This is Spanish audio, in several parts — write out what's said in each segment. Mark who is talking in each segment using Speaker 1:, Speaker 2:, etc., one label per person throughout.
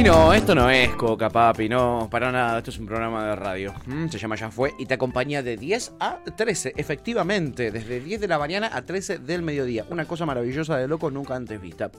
Speaker 1: Y no, esto no es Coca Papi, no, para nada, esto es un programa de radio. Mm, se llama Ya Fue y te acompaña de 10 a 13, efectivamente, desde 10 de la mañana a 13 del mediodía. Una cosa maravillosa de loco nunca antes vista.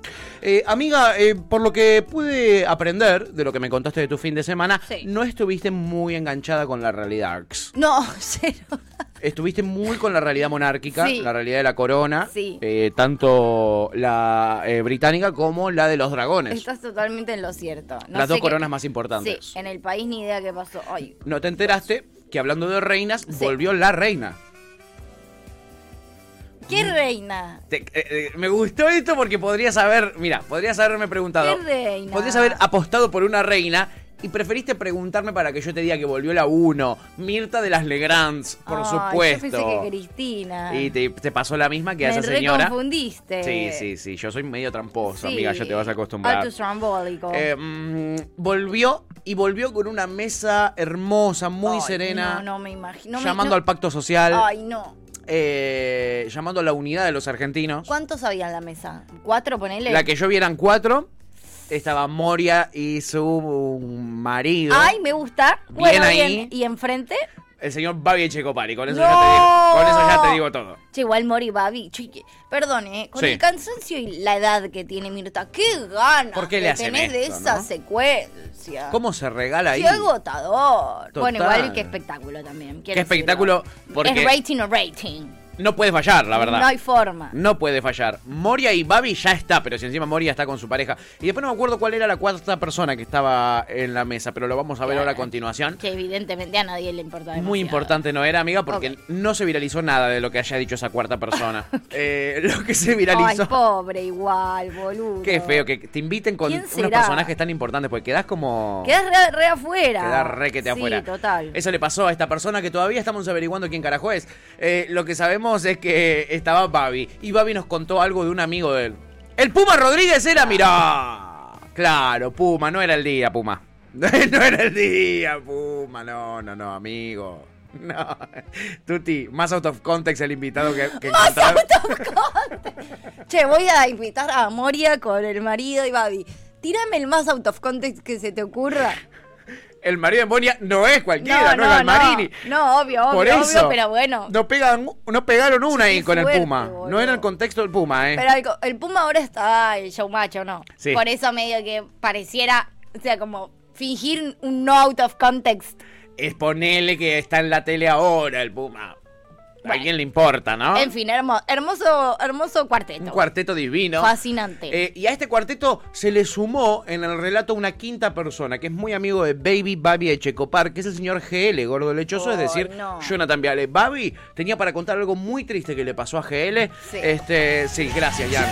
Speaker 1: Eh, amiga, eh, por lo que pude aprender de lo que me contaste de tu fin de semana,
Speaker 2: Sí.
Speaker 1: no estuviste muy enganchada con la realidad.
Speaker 2: No, cero.
Speaker 1: Estuviste muy con la realidad monárquica,
Speaker 2: Sí.
Speaker 1: la realidad de la corona,
Speaker 2: Sí.
Speaker 1: eh, tanto la británica como la de los dragones.
Speaker 2: Estás totalmente en lo cierto. No
Speaker 1: las
Speaker 2: sé
Speaker 1: dos coronas más importantes.
Speaker 2: Sí, en el país ni idea qué pasó. Ay,
Speaker 1: ¿No te enteraste que hablando de reinas,
Speaker 2: Sí.
Speaker 1: volvió la reina?
Speaker 2: ¿qué reina?
Speaker 1: Te- eh, eh, me gustó esto porque podrías haber, mira, podrías haberme preguntado.
Speaker 2: ¿Qué reina?
Speaker 1: Podrías haber apostado por una reina y preferiste preguntarme para que yo te diga que volvió la 1, Mirta de las Legrands, por
Speaker 2: Ay,
Speaker 1: supuesto.
Speaker 2: Yo pensé que Cristina.
Speaker 1: Y te, te pasó la misma que a
Speaker 2: Me
Speaker 1: esa señora.
Speaker 2: reconfundiste.
Speaker 1: Sí, sí, sí, yo soy medio tramposo,
Speaker 2: Sí.
Speaker 1: amiga, ya te vas a acostumbrar.
Speaker 2: Alto.
Speaker 1: Eh, volvió y volvió con una mesa hermosa, muy
Speaker 2: Ay,
Speaker 1: serena,
Speaker 2: No, no me imagino. no me-
Speaker 1: llamando
Speaker 2: no-
Speaker 1: al pacto social.
Speaker 2: Ay, no.
Speaker 1: eh, llamando a la unidad de los argentinos.
Speaker 2: ¿Cuántos había en la mesa? ¿Cuatro, ponele?
Speaker 1: La que yo vi eran cuatro. Estaba Moria y su marido.
Speaker 2: Ay, me gusta.
Speaker 1: Bien
Speaker 2: bueno,
Speaker 1: ahí.
Speaker 2: ¿Y enfrente?
Speaker 1: El señor Babi Echecopari. Con eso,
Speaker 2: ¡No!
Speaker 1: ya te digo, con eso ya te digo todo.
Speaker 2: Che, igual Mori Babi. Perdón, ¿eh? Con
Speaker 1: Sí.
Speaker 2: el cansancio y la edad que tiene Mirta, qué ganas
Speaker 1: ¿Por qué le hacen
Speaker 2: tenés de esa
Speaker 1: no?
Speaker 2: secuencia.
Speaker 1: ¿Cómo se regala ahí?
Speaker 2: Qué agotador.
Speaker 1: Total.
Speaker 2: Bueno, igual qué espectáculo también.
Speaker 1: Qué espectáculo,
Speaker 2: decirlo.
Speaker 1: porque
Speaker 2: Es rating o rating.
Speaker 1: No puede fallar, la verdad.
Speaker 2: No hay forma.
Speaker 1: No puede fallar. Moria y Babi ya está, pero si encima Moria está con su pareja. Y después no me acuerdo cuál era la cuarta persona que estaba en la mesa, pero lo vamos a ver ahora a continuación.
Speaker 2: Que evidentemente a nadie le importa demasiado.
Speaker 1: Muy importante no era, amiga, porque no se viralizó nada de lo que haya dicho esa cuarta persona. Eh, lo que se
Speaker 2: Ay,
Speaker 1: viralizó.
Speaker 2: pobre igual, boludo.
Speaker 1: Qué feo, que te inviten con
Speaker 2: ¿Quién
Speaker 1: unos personajes tan importantes, porque quedás como...
Speaker 2: Quedás re, re afuera.
Speaker 1: Quedás re que te
Speaker 2: sí,
Speaker 1: afuera.
Speaker 2: total.
Speaker 1: Eso le pasó a esta persona que todavía estamos averiguando quién carajo es. Eh, lo que sabemos es que estaba Babi. Y Babi nos contó algo de un amigo de él. El Puma Rodríguez era, mirá. Claro, Puma, no era el día, Puma. no era el día, Puma. No, no, no, amigo. No. Tuti, más out of context el invitado que, que
Speaker 2: Más out of context. Che, voy a invitar a Moria con el marido y Babi. Tírame el más out of context que se te ocurra.
Speaker 1: El marido de Monia no es cualquiera, no, es Galmarini.
Speaker 2: No, obvio, obvio,
Speaker 1: Por
Speaker 2: obvio,
Speaker 1: eso.
Speaker 2: pero bueno.
Speaker 1: No, pegan, no pegaron una ahí con el Puma.
Speaker 2: boludo.
Speaker 1: No era el contexto del Puma, ¿eh?
Speaker 2: Pero el, el Puma ahora está el show macho, ¿no?
Speaker 1: Sí.
Speaker 2: Por eso medio que pareciera, o sea, como fingir un no out of context.
Speaker 1: Es ponerle que está en la tele ahora el Puma. A alguien le importa, ¿no?
Speaker 2: En fin, hermo- hermoso, hermoso cuarteto.
Speaker 1: Un cuarteto divino.
Speaker 2: Fascinante.
Speaker 1: Eh, y a este cuarteto se le sumó en el relato una quinta persona, que es muy amigo de Baby Babi Echecopar, que es el señor GL, gordo lechoso, es decir,
Speaker 2: no.
Speaker 1: Jonathan Viale. Babi tenía para contar algo muy triste que le pasó a GL.
Speaker 2: Sí.
Speaker 1: Este, sí, gracias, Jan.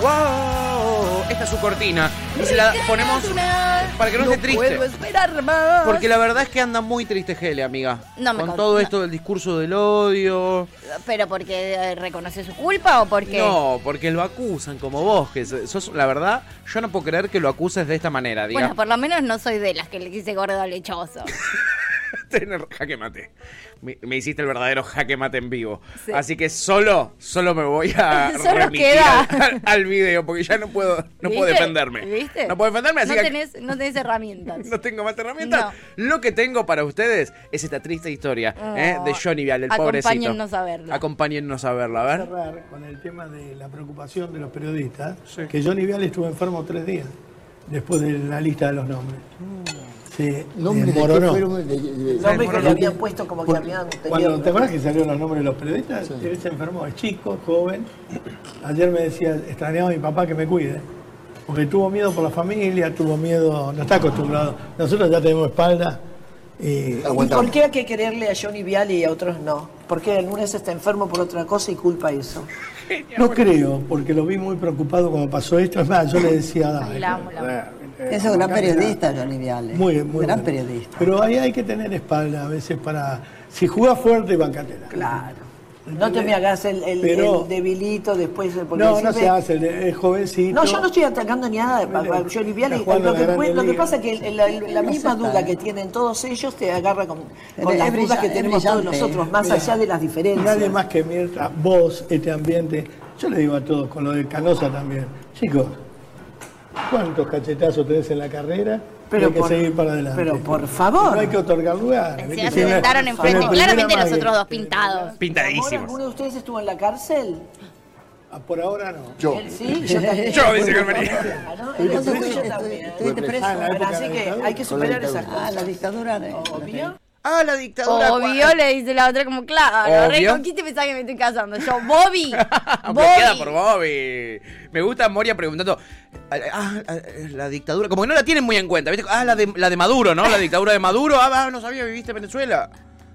Speaker 1: ¡Wow! Esta es su cortina. Y se la ponemos para que no, esté triste.
Speaker 2: puedo esperar más.
Speaker 1: Porque la verdad es que anda muy triste GL, amiga.
Speaker 2: No me
Speaker 1: Con
Speaker 2: con-
Speaker 1: todo
Speaker 2: no.
Speaker 1: esto del discurso del odio.
Speaker 2: ¿Pero porque eh, reconoce su culpa o porque...?
Speaker 1: No, porque lo acusan como vos, que sos, la verdad, yo no puedo creer que lo acuses de esta manera, diga.
Speaker 2: Bueno, por lo menos no soy de las que le quise gordo lechoso.
Speaker 1: Tener jaque mate. Me, me hiciste el verdadero jaque mate en vivo.
Speaker 2: Sí.
Speaker 1: Así que solo, solo me voy a
Speaker 2: Solo
Speaker 1: remitir
Speaker 2: queda.
Speaker 1: al, al video, porque ya no puedo, no puedo defenderme.
Speaker 2: ¿Viste?
Speaker 1: No puedo defenderme, así
Speaker 2: no
Speaker 1: que
Speaker 2: tenés, no tenés herramientas.
Speaker 1: no tengo más herramientas. Lo que tengo para ustedes es esta triste historia
Speaker 2: Oh.
Speaker 1: ¿eh? de Johnny Vial, el pobrecito.
Speaker 2: Acompáñennos a verla.
Speaker 1: Acompáñennos a verla, a ver.
Speaker 3: cerrar con el tema de la preocupación de los periodistas, que Johnny Vial estuvo enfermo tres días después de la lista de los nombres. Se
Speaker 4: ¿Nombre de qué
Speaker 3: desmoronó.
Speaker 4: fueron? De- de- de-
Speaker 5: Nombres que le habían puesto como que habían
Speaker 3: Cuando,
Speaker 5: tenido.
Speaker 3: ¿Te acuerdas que salieron los nombres de los periodistas? Él se enfermó, es chico, joven. Ayer me decía, extrañaba a mi papá que me cuide. Porque tuvo miedo por la familia, tuvo miedo, no está acostumbrado. Nosotros ya tenemos espalda. Y,
Speaker 5: ¿Y
Speaker 4: Aguanta.
Speaker 5: por qué hay que quererle a Johnny Viale y a otros no? ¿Por qué algunos está enfermo por otra cosa y culpa eso?
Speaker 3: no creo, porque lo vi muy preocupado cuando pasó esto. Es más, yo le decía, dale,
Speaker 2: La amo, la amo.
Speaker 6: Es un gran periodista, Johnny Viale.
Speaker 3: Muy, muy
Speaker 6: gran
Speaker 3: bueno.
Speaker 6: periodista.
Speaker 3: Pero ahí hay que tener espalda a veces para. Si jugás fuerte, bancatela.
Speaker 5: Claro. No te me hagas el, el-
Speaker 3: Pero-
Speaker 5: el debilito después. porque
Speaker 3: No, no se hace, el- es jovencito.
Speaker 5: No, yo no estoy atacando ni nada Johnny Viale. Lo que, lo que pasa es que la, la misma duda que tienen todos ellos te agarra con, con las dudas que tenemos todos nosotros, más
Speaker 3: Mira,
Speaker 5: allá de las diferencias.
Speaker 3: Nadie más que Mirta, vos, este ambiente. Yo le digo a todos, con lo de Canosa también. Chicos, ¿cuántos cachetazos tenés en la carrera?
Speaker 5: Pero
Speaker 3: hay que
Speaker 5: por-
Speaker 3: seguir para adelante.
Speaker 5: pero por favor.
Speaker 3: No hay que otorgar lugar.
Speaker 2: Se sentaron enfrente.
Speaker 3: la
Speaker 2: Claramente
Speaker 3: primera
Speaker 2: los otros dos
Speaker 3: magia-
Speaker 2: pintados.
Speaker 1: Pintadísimos.
Speaker 5: ¿Alguno de ustedes estuvo en la cárcel?
Speaker 3: Ah, Por ahora no.
Speaker 7: Yo.
Speaker 5: Él sí, yo también.
Speaker 1: Yo, dice Germán.
Speaker 5: Claro, entonces
Speaker 4: Estuviste-
Speaker 5: yo también.
Speaker 4: estuviste preso.
Speaker 3: Ah,
Speaker 5: así que hay que superar esas
Speaker 4: Ah,
Speaker 5: cosas.
Speaker 4: la dictadura. de-
Speaker 5: Obvio.
Speaker 1: Ah, la dictadura.
Speaker 2: Obvio, le dice la otra como, claro. ¿con quién te pensás que me estoy casando? Yo, Bobby. Bobby.
Speaker 1: por Bobby. Me gusta Moria preguntando. Ah, ah, la dictadura. Como que no la tienen muy en cuenta. ¿viste? Ah, la de, la de Maduro, ¿no? La dictadura de Maduro. Ah, ah, no sabía, viviste en Venezuela.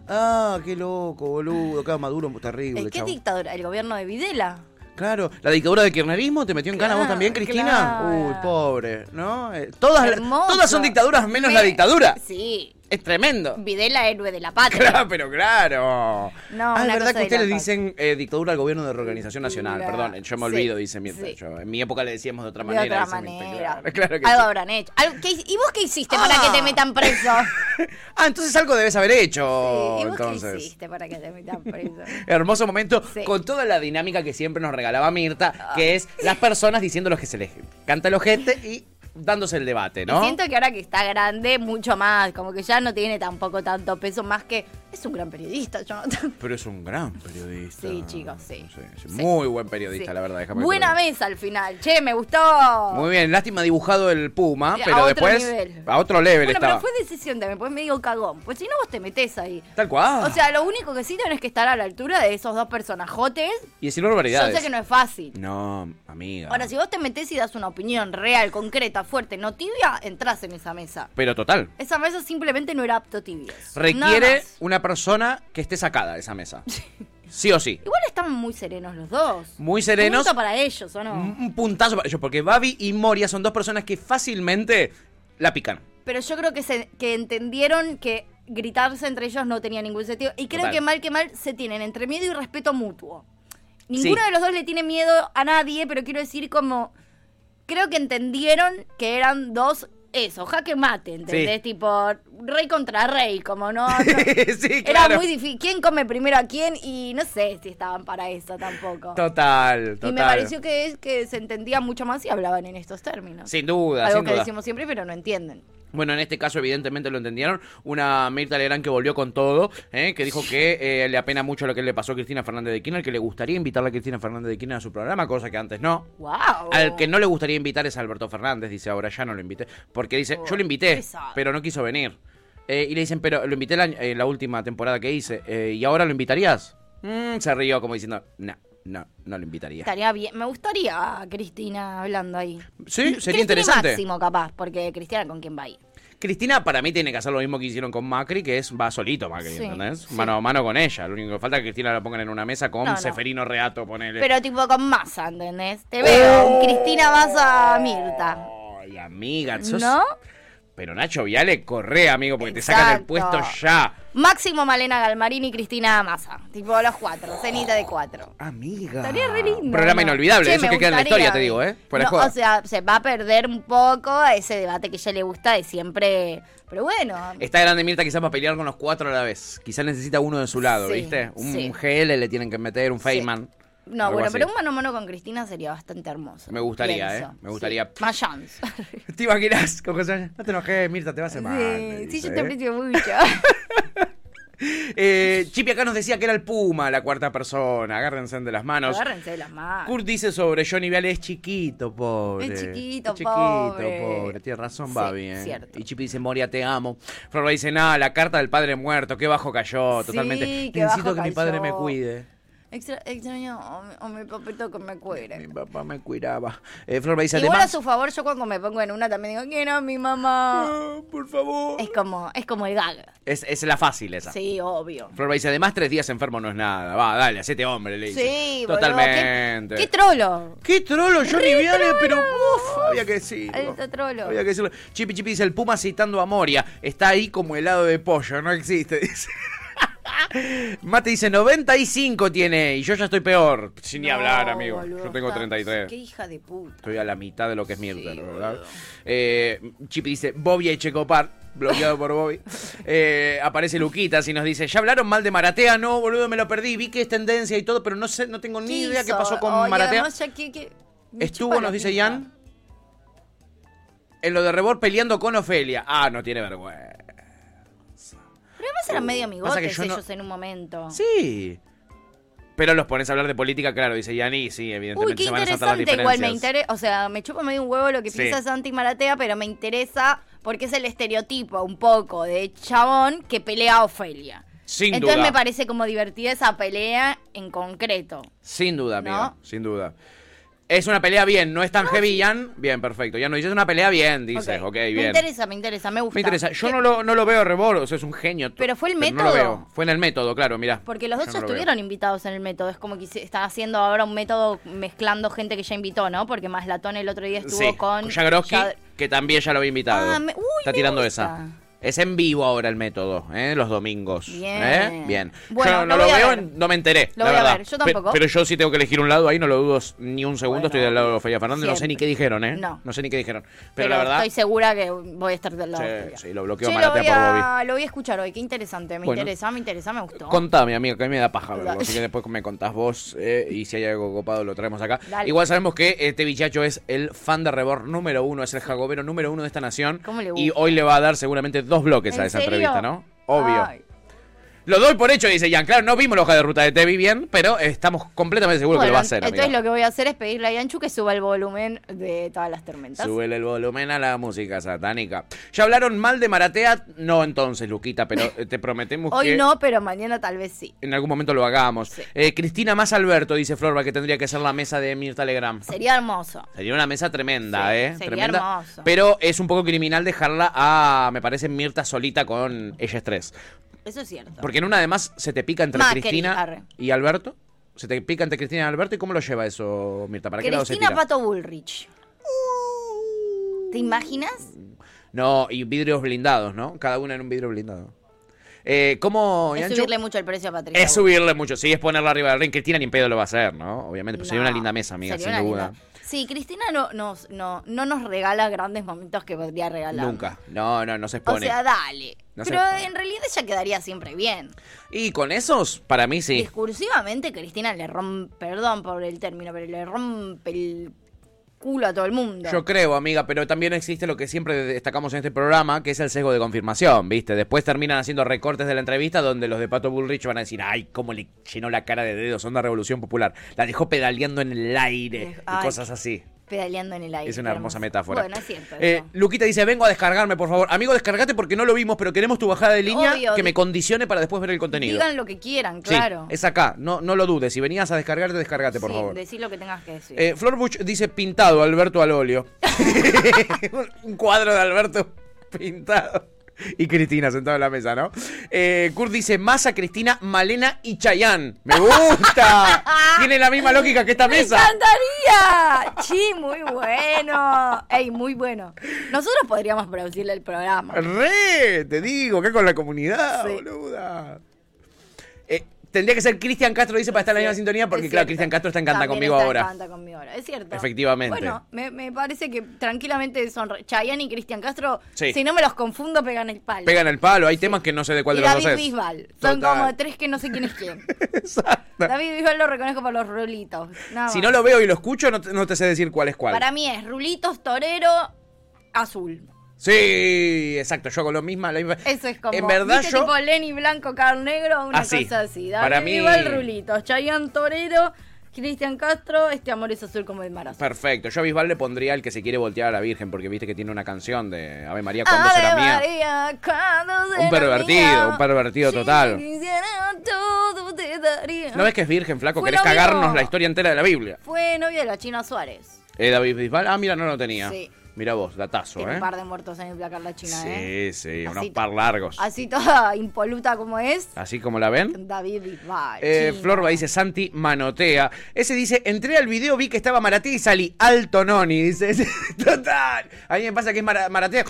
Speaker 1: Ah, qué loco, boludo. Claro, Maduro, terrible,
Speaker 2: ¿El ¿Qué
Speaker 1: chavo.
Speaker 2: dictadura? ¿El gobierno de Videla?
Speaker 1: Claro, la dictadura del kirchnerismo te metió en cana vos también, Cristina.
Speaker 2: claro.
Speaker 1: Uy, pobre, ¿no? Eh, todas,
Speaker 2: Hermoso.
Speaker 1: todas son dictaduras menos
Speaker 2: Me-
Speaker 1: la dictadura.
Speaker 2: Sí.
Speaker 1: Es tremendo.
Speaker 2: Videla, héroe de la patria.
Speaker 1: Claro, pero claro.
Speaker 2: No,
Speaker 1: ah, es verdad que
Speaker 2: de
Speaker 1: ustedes dicen eh, dictadura al gobierno de reorganización nacional.
Speaker 2: Claro.
Speaker 1: Perdón, yo me
Speaker 2: Sí,
Speaker 1: olvido, dice Mirta.
Speaker 2: sí.
Speaker 1: Yo- en mi época le decíamos de otra
Speaker 2: De
Speaker 1: manera.
Speaker 2: otra
Speaker 1: dice Mirta,
Speaker 2: manera.
Speaker 1: Claro, claro que
Speaker 2: Algo
Speaker 1: sí.
Speaker 2: habrán hecho. Algo- ¿qué- ¿Y vos qué hiciste para
Speaker 1: Ah.
Speaker 2: que te metan preso?
Speaker 1: Ah, entonces algo debes haber hecho.
Speaker 2: Sí, ¿Y vos
Speaker 1: entonces.
Speaker 2: qué hiciste para que te metan preso?
Speaker 1: Hermoso momento
Speaker 2: Sí.
Speaker 1: con toda la dinámica que siempre nos regalaba Mirta, que es las personas diciendo lo que se les canta el ojete y dándose el debate, ¿no?
Speaker 2: Y siento que ahora que está grande, mucho más. Como que ya no tiene tampoco tanto peso, más que es un gran periodista, Jonathan.
Speaker 1: Pero es un gran periodista.
Speaker 2: Sí, chicos, sí.
Speaker 1: sí,
Speaker 2: Sí.
Speaker 1: Muy buen periodista,
Speaker 2: Sí.
Speaker 1: la verdad. déjame
Speaker 2: Buena mesa al final. Che, me gustó.
Speaker 1: Muy bien, lástima dibujado el Puma,
Speaker 2: A
Speaker 1: pero
Speaker 2: otro
Speaker 1: después
Speaker 2: nivel.
Speaker 1: a otro level
Speaker 2: Bueno,
Speaker 1: estaba.
Speaker 2: pero fue decisión también, pues medio cagón. Pues si no, vos te metés ahí.
Speaker 1: Tal cual.
Speaker 2: O sea, lo único que sí tenés que estar a la altura de esos dos personajotes.
Speaker 1: y decir barbaridades.
Speaker 2: Yo sé que no es fácil.
Speaker 1: No, amiga.
Speaker 2: Ahora, si vos te metés y das una opinión real, concreta, fuerte, no tibia, entrás en esa mesa.
Speaker 1: Pero total.
Speaker 2: Esa mesa simplemente no era apto tibias. Nada
Speaker 1: Requiere una persona que esté sacada de esa mesa. Sí o sí.
Speaker 2: Igual estaban muy serenos los dos.
Speaker 1: Muy serenos.
Speaker 2: Punto para ellos, ¿o no?
Speaker 1: Un un puntazo para ellos, porque Babi y Moria son dos personas que fácilmente la pican.
Speaker 2: Pero yo creo que, se, que entendieron que gritarse entre ellos no tenía ningún sentido. Y creo
Speaker 1: Total.
Speaker 2: que mal que mal se tienen entre miedo y respeto mutuo. Ninguno
Speaker 1: Sí.
Speaker 2: de los dos le tiene miedo a nadie, pero quiero decir como... Creo que entendieron que eran dos... Eso, jaque mate, ¿entendés?
Speaker 1: Sí.
Speaker 2: Tipo, rey contra rey, como no... no.
Speaker 1: sí,
Speaker 2: Era
Speaker 1: claro.
Speaker 2: muy difícil. ¿Quién come primero a quién? Y no sé si estaban para eso tampoco.
Speaker 1: Total, total.
Speaker 2: Y me pareció que, es, que se entendía mucho más y hablaban en estos términos.
Speaker 1: Sin duda,
Speaker 2: Algo
Speaker 1: sin
Speaker 2: que
Speaker 1: duda.
Speaker 2: decimos siempre, pero no entienden.
Speaker 1: Bueno, en este caso evidentemente lo entendieron. Una Mirta Legrand que volvió con todo, ¿eh? que dijo que eh, le apena mucho lo que le pasó a Cristina Fernández de Kirchner, que le gustaría invitarle a Cristina Fernández de Kirchner a su programa, cosa que antes no.
Speaker 2: ¡Wow!
Speaker 1: Al que no le gustaría invitar es a Alberto Fernández, dice ahora ya no lo invité. Porque dice, yo lo invité,
Speaker 2: pesado.
Speaker 1: pero no quiso venir. Eh, y le dicen, pero lo invité año- en la última temporada que hice, eh, ¿y ahora lo invitarías? Mm, se rió como diciendo, no, no, no lo invitaría.
Speaker 2: Estaría bien. Me gustaría a Cristina hablando ahí.
Speaker 1: Sí,
Speaker 2: Cristina
Speaker 1: sería
Speaker 2: y
Speaker 1: interesante.
Speaker 2: Máximo, capaz, porque Cristina con quién va a ir.
Speaker 1: Cristina para mí tiene que hacer lo mismo que hicieron con Macri, que es va solito Macri,
Speaker 2: Sí,
Speaker 1: ¿entendés?
Speaker 2: sí.
Speaker 1: Mano a mano con ella. Lo único que falta es que Cristina la pongan en una mesa con
Speaker 2: No, no.
Speaker 1: Seferino Reato, ponele.
Speaker 2: Pero tipo con masa, ¿entendés? Te veo, Cristina Massa Mirta.
Speaker 1: Ay, amiga, sos-
Speaker 2: ¿No?
Speaker 1: Pero Nacho Viale, corre, amigo, porque te sacan el puesto ya.
Speaker 2: Máximo Malena Galmarini y Cristina Massa. Tipo los cuatro, cenita de cuatro.
Speaker 1: Amiga.
Speaker 2: Estaría re lindo.
Speaker 1: Programa
Speaker 2: ¿no?
Speaker 1: inolvidable,
Speaker 2: Che,
Speaker 1: eso que queda en la historia, te digo, ¿eh?
Speaker 2: No,
Speaker 1: joda.
Speaker 2: o sea, se va a perder un poco ese debate que a ella le gusta de siempre. Pero bueno.
Speaker 1: Está grande Mirta quizás para pelear con los cuatro a la vez. Quizás necesita uno de su lado,
Speaker 2: Sí,
Speaker 1: ¿viste? Un
Speaker 2: sí.
Speaker 1: GL le tienen que meter, un
Speaker 2: Sí. No, bueno,
Speaker 1: así.
Speaker 2: pero un mano a mano con Cristina sería bastante hermoso.
Speaker 1: Me gustaría,
Speaker 2: Pienso.
Speaker 1: ¿eh? Me gustaría.
Speaker 2: Sí. Más chance.
Speaker 1: ¿Te imaginas? Con José, no te enojes, Mirta, te va a hacer mal.
Speaker 2: Sí, sí, yo te
Speaker 1: ¿eh?
Speaker 2: aprecio mucho.
Speaker 1: Eh, Chipi acá nos decía que era el Puma, la cuarta persona. Agárrense de las manos.
Speaker 2: Agárrense de las manos.
Speaker 1: Kurt dice sobre Johnny Viale es chiquito, pobre.
Speaker 2: Es chiquito,
Speaker 1: chiquito,
Speaker 2: pobre.
Speaker 1: pobre. Tiene razón,
Speaker 2: Sí,
Speaker 1: Babi. ¿eh?
Speaker 2: cierto.
Speaker 1: Y Chipi dice, Moria, te amo. Florba dice, nada, la carta del padre muerto, qué bajo cayó,
Speaker 2: Sí,
Speaker 1: totalmente.
Speaker 2: qué
Speaker 1: Necesito
Speaker 2: bajo
Speaker 1: que mi padre me cuide.
Speaker 2: Extra- extraño a mi, a mi papito que me cuide.
Speaker 1: Mi papá me cuidaba. Eh, Florba dice,
Speaker 2: Igual a
Speaker 1: además...
Speaker 2: su favor, yo cuando me pongo en una también digo, quiero a mi mamá.
Speaker 1: Por favor.
Speaker 2: Es como, es como el gag.
Speaker 1: Es, es la fácil esa.
Speaker 2: Sí, obvio.
Speaker 1: Florba dice, además tres días enfermo no es nada. Va, dale, hacete hombre, le dice.
Speaker 2: Sí, boludo,
Speaker 1: Totalmente.
Speaker 2: ¿Qué, qué trolo.
Speaker 1: Qué trolo, Johnny Viale, pero uff, había que decirlo.
Speaker 2: Alto trolo.
Speaker 1: Había que decirlo. Chipi Chipi dice, el Puma citando a Moria. Está ahí como helado de pollo, no existe, dice. Mate dice 95 tiene y yo ya estoy peor. Sin ni hablar, amigo.
Speaker 2: boludo,
Speaker 1: yo tengo
Speaker 2: está-
Speaker 1: 33.
Speaker 2: Qué hija de puta.
Speaker 1: Estoy a la mitad de lo que es Mirta,
Speaker 2: Sí,
Speaker 1: ¿verdad? Eh, Chipi dice, Bobby y Checopar, bloqueado por Bobby. Eh, aparece Luquitas y nos dice, ¿ya hablaron mal de Maratea? No, boludo, me lo perdí. Vi que es tendencia y todo, pero no sé, no tengo ni idea qué pasó con Maratea.
Speaker 2: además ya que- que- me
Speaker 1: Estuvo, nos dice. Ian, en lo de Rebor peleando con Ofelia. Ah, no tiene vergüenza.
Speaker 2: Pero además eran medio
Speaker 1: Pasa que
Speaker 2: amigotes
Speaker 1: no-
Speaker 2: ellos en un momento.
Speaker 1: Sí. Pero los pones a hablar de política, claro, dice Yanni, sí, evidentemente
Speaker 2: Uy, qué
Speaker 1: se van a las
Speaker 2: interesante. Igual me interesa. O sea, me chupa medio un huevo lo que
Speaker 1: Sí.
Speaker 2: piensa Santi Maratea, pero me interesa porque es el estereotipo un poco de chabón que pelea a Ofelia.
Speaker 1: Sin
Speaker 2: Entonces
Speaker 1: duda.
Speaker 2: me parece como divertida esa pelea en concreto.
Speaker 1: Sin duda, amiga,
Speaker 2: ¿No?
Speaker 1: sin duda. Es una pelea bien, no es tan heavy, Jan. Bien, perfecto. Ya no dices una pelea bien, dices. Ok,
Speaker 2: Me
Speaker 1: bien.
Speaker 2: interesa, me interesa, me gusta.
Speaker 1: Me interesa. Yo no lo, no lo veo a Rebor, o sea, es un genio.
Speaker 2: Pero fue el
Speaker 1: no lo
Speaker 2: método.
Speaker 1: veo. Fue en el método, claro, mira.
Speaker 2: Porque los dos
Speaker 1: Yo
Speaker 2: ya
Speaker 1: no lo veo.
Speaker 2: estuvieron invitados en el método. Es como que están haciendo ahora un método mezclando gente que ya invitó, ¿no? Porque Maslatón el otro día estuvo
Speaker 1: Sí,
Speaker 2: con. Ya-
Speaker 1: que también ya lo había invitado.
Speaker 2: Ah, me- uy,
Speaker 1: Está
Speaker 2: me
Speaker 1: tirando
Speaker 2: gusta.
Speaker 1: esa. Es en vivo ahora el método, ¿eh? Los domingos.
Speaker 2: Bien.
Speaker 1: ¿eh? Bien.
Speaker 2: Bueno,
Speaker 1: yo no lo,
Speaker 2: a
Speaker 1: veo, no me enteré.
Speaker 2: Lo
Speaker 1: la
Speaker 2: voy a
Speaker 1: verdad.
Speaker 2: ver, yo tampoco.
Speaker 1: Pero yo sí tengo que elegir un lado, ahí no lo dudo ni un segundo.
Speaker 2: Bueno,
Speaker 1: estoy del lado de Ofelia Fernández, no sé ni qué dijeron, ¿eh?
Speaker 2: No.
Speaker 1: sé ni qué dijeron. Pero,
Speaker 2: Pero,
Speaker 1: la verdad.
Speaker 2: estoy segura que voy a estar del lado.
Speaker 1: Sí,
Speaker 2: de
Speaker 1: sí, lo
Speaker 2: lo
Speaker 1: Maratea por
Speaker 2: a, lo voy a escuchar hoy, qué interesante. Me
Speaker 1: Bueno.
Speaker 2: interesa, me interesa, me gustó.
Speaker 1: Contame, amiga, que a mí me da paja verlo. Así que después me contás vos eh, y si hay algo copado lo traemos acá.
Speaker 2: Dale.
Speaker 1: Igual sabemos que este bichacho es el fan de Rebor número uno, es el jagobero número uno de esta nación.
Speaker 2: ¿Cómo le
Speaker 1: y
Speaker 2: gusta?
Speaker 1: hoy le va a dar seguramente dos bloques a
Speaker 2: ¿En
Speaker 1: esa
Speaker 2: serio?
Speaker 1: entrevista, ¿no? Obvio.
Speaker 2: Ay.
Speaker 1: Lo doy por hecho, dice Jan. Claro, no vimos la hoja de ruta de Tevi bien, pero estamos completamente seguros que lo va a hacer,
Speaker 2: entonces
Speaker 1: amiga.
Speaker 2: lo que voy a hacer es pedirle a Yanchu que suba el volumen de todas las tormentas.
Speaker 1: Súbele el volumen a la música satánica. ¿Ya hablaron mal de Maratea? No, entonces, Luquita, pero eh, te prometemos
Speaker 2: Hoy
Speaker 1: que...
Speaker 2: no, pero mañana tal vez sí.
Speaker 1: En algún momento lo hagamos.
Speaker 2: Sí.
Speaker 1: Eh, Cristina más Alberto, dice Florba, que tendría que ser la mesa de Mirta Legrand.
Speaker 2: Sería hermoso.
Speaker 1: Sería una mesa tremenda,
Speaker 2: Sí,
Speaker 1: ¿eh?
Speaker 2: sería
Speaker 1: tremenda.
Speaker 2: hermoso.
Speaker 1: Pero es un poco criminal dejarla a, me parece, Mirta solita con ella estrés.
Speaker 2: Eso es cierto.
Speaker 1: Porque en una además se te pica entre
Speaker 2: Macri,
Speaker 1: Cristina
Speaker 2: arre.
Speaker 1: y Alberto. Se te pica entre Cristina y Alberto. ¿Y cómo lo lleva eso, Mirta? ¿Para qué lado se
Speaker 2: Cristina
Speaker 1: tira?
Speaker 2: Pato Bullrich. ¿Te imaginas?
Speaker 1: No, y vidrios blindados, ¿no? Cada una en un vidrio blindado. Eh, ¿Cómo,
Speaker 2: Es
Speaker 1: Yancho?
Speaker 2: subirle mucho el precio a Patricia.
Speaker 1: Es subirle mucho, sí, es ponerla arriba del ring. Cristina ni en pedo lo va a hacer, ¿no? Obviamente, pues sería
Speaker 2: No,
Speaker 1: una linda mesa, amiga,
Speaker 2: sería
Speaker 1: sin duda.
Speaker 2: linda- Sí, Cristina no, nos- no, no nos regala grandes momentos que podría regalar.
Speaker 1: Nunca. No, no, no se
Speaker 2: O
Speaker 1: expone.
Speaker 2: sea, dale.
Speaker 1: No
Speaker 2: Pero en realidad ella quedaría siempre bien.
Speaker 1: Y con esos, para mí sí.
Speaker 2: Discursivamente, Cristina le rompe, perdón por el término, pero le rompe el culo a todo el mundo.
Speaker 1: Yo creo, amiga, pero también existe lo que siempre destacamos en este programa, que es el sesgo de confirmación, ¿viste? Después terminan haciendo recortes de la entrevista donde los de Pato Bullrich van a decir, ay, cómo le llenó la cara de dedos, onda Revolución Popular. La dejó pedaleando en el aire y cosas así.
Speaker 2: Pedaleando en el aire.
Speaker 1: Es una hermosa metáfora.
Speaker 2: Bueno, es cierto.
Speaker 1: Eh. Luquita dice, vengo a descargarme, por favor. Amigo, descargate porque no lo vimos, pero queremos tu bajada de línea
Speaker 2: Obvio,
Speaker 1: que me condicione para después ver el contenido.
Speaker 2: Digan lo que quieran,
Speaker 1: Sí,
Speaker 2: claro.
Speaker 1: es acá, no, no lo dudes. Si venías a descargarte, descargate, por
Speaker 2: sí,
Speaker 1: favor.
Speaker 2: Decir lo que tengas que decir.
Speaker 1: Eh, Flor dice pintado, Alberto al óleo. Un cuadro de Alberto pintado. Y Cristina sentada en la mesa, ¿no? Eh, Kurt dice Masa, Cristina, Malena y Chayán. ¡Me gusta! Tiene la misma lógica que esta
Speaker 2: ¡Me
Speaker 1: mesa.
Speaker 2: encantaría! Sí, muy bueno. Ey, muy bueno. Nosotros podríamos producirle el programa.
Speaker 1: ¡Re! Te digo, que con la comunidad,
Speaker 2: Sí.
Speaker 1: boluda. Tendría que ser Cristian Castro, dice, para estar en la misma sintonía, porque claro. Cristian Castro está en Canta
Speaker 2: También
Speaker 1: conmigo
Speaker 2: está en
Speaker 1: ahora.
Speaker 2: Canta conmigo ahora. Es cierto.
Speaker 1: Efectivamente.
Speaker 2: Bueno, me, me parece que tranquilamente son re- Chayanne y Cristian Castro.
Speaker 1: Sí.
Speaker 2: Si no me los confundo, pegan el palo.
Speaker 1: Pegan el palo, hay temas que no sé de cuál
Speaker 2: y
Speaker 1: de los
Speaker 2: David
Speaker 1: dos es.
Speaker 2: Bisbal. Son
Speaker 1: Total.
Speaker 2: como tres que no sé quién es quién.
Speaker 1: Exacto.
Speaker 2: David Bisbal lo reconozco por los rulitos. Nada
Speaker 1: Si
Speaker 2: más.
Speaker 1: no lo veo y lo escucho, no te, no te sé decir cuál es cuál.
Speaker 2: Para mí es rulitos, torero, azul.
Speaker 1: Sí, exacto, yo con lo la misma.
Speaker 2: Eso es como.
Speaker 1: En verdad
Speaker 2: ¿viste
Speaker 1: yo.
Speaker 2: tipo Lenny Blanco, Carl Negro, una
Speaker 1: Así.
Speaker 2: cosa así. David
Speaker 1: Para mí-
Speaker 2: Bisbal, rulitos. Chayanne, torero. Cristian Castro, este amor es azul como el mar azul.
Speaker 1: Perfecto, yo a Bisbal le pondría el que se quiere voltear a la Virgen, porque viste que tiene una canción de Ave María, ¿cuándo será mía?
Speaker 2: María, ¿cuándo será
Speaker 1: Un pervertido,
Speaker 2: mía?
Speaker 1: un pervertido
Speaker 2: Si
Speaker 1: total.
Speaker 2: quisiera todo te daría.
Speaker 1: ¿No ves que es virgen, flaco?
Speaker 2: Fue
Speaker 1: Querés cagarnos la historia entera de la Biblia.
Speaker 2: Fue novia de la China Suárez.
Speaker 1: Eh, David Bisbal, ah, mira, no lo tenía.
Speaker 2: Sí.
Speaker 1: Mira vos, datazo,
Speaker 2: Tiene
Speaker 1: ¿eh?
Speaker 2: un par de muertos en el placar la China,
Speaker 1: Sí,
Speaker 2: ¿eh?
Speaker 1: sí,
Speaker 2: Así
Speaker 1: unos par largos.
Speaker 2: Así toda impoluta como es.
Speaker 1: Así como la ven.
Speaker 2: David Bisbal.
Speaker 1: Eh. Florba dice Santi manotea. Ese dice, entré al video, vi que estaba Maratea y salí alto noni. Dice, total. A mí me pasa que es Mara- Maratea.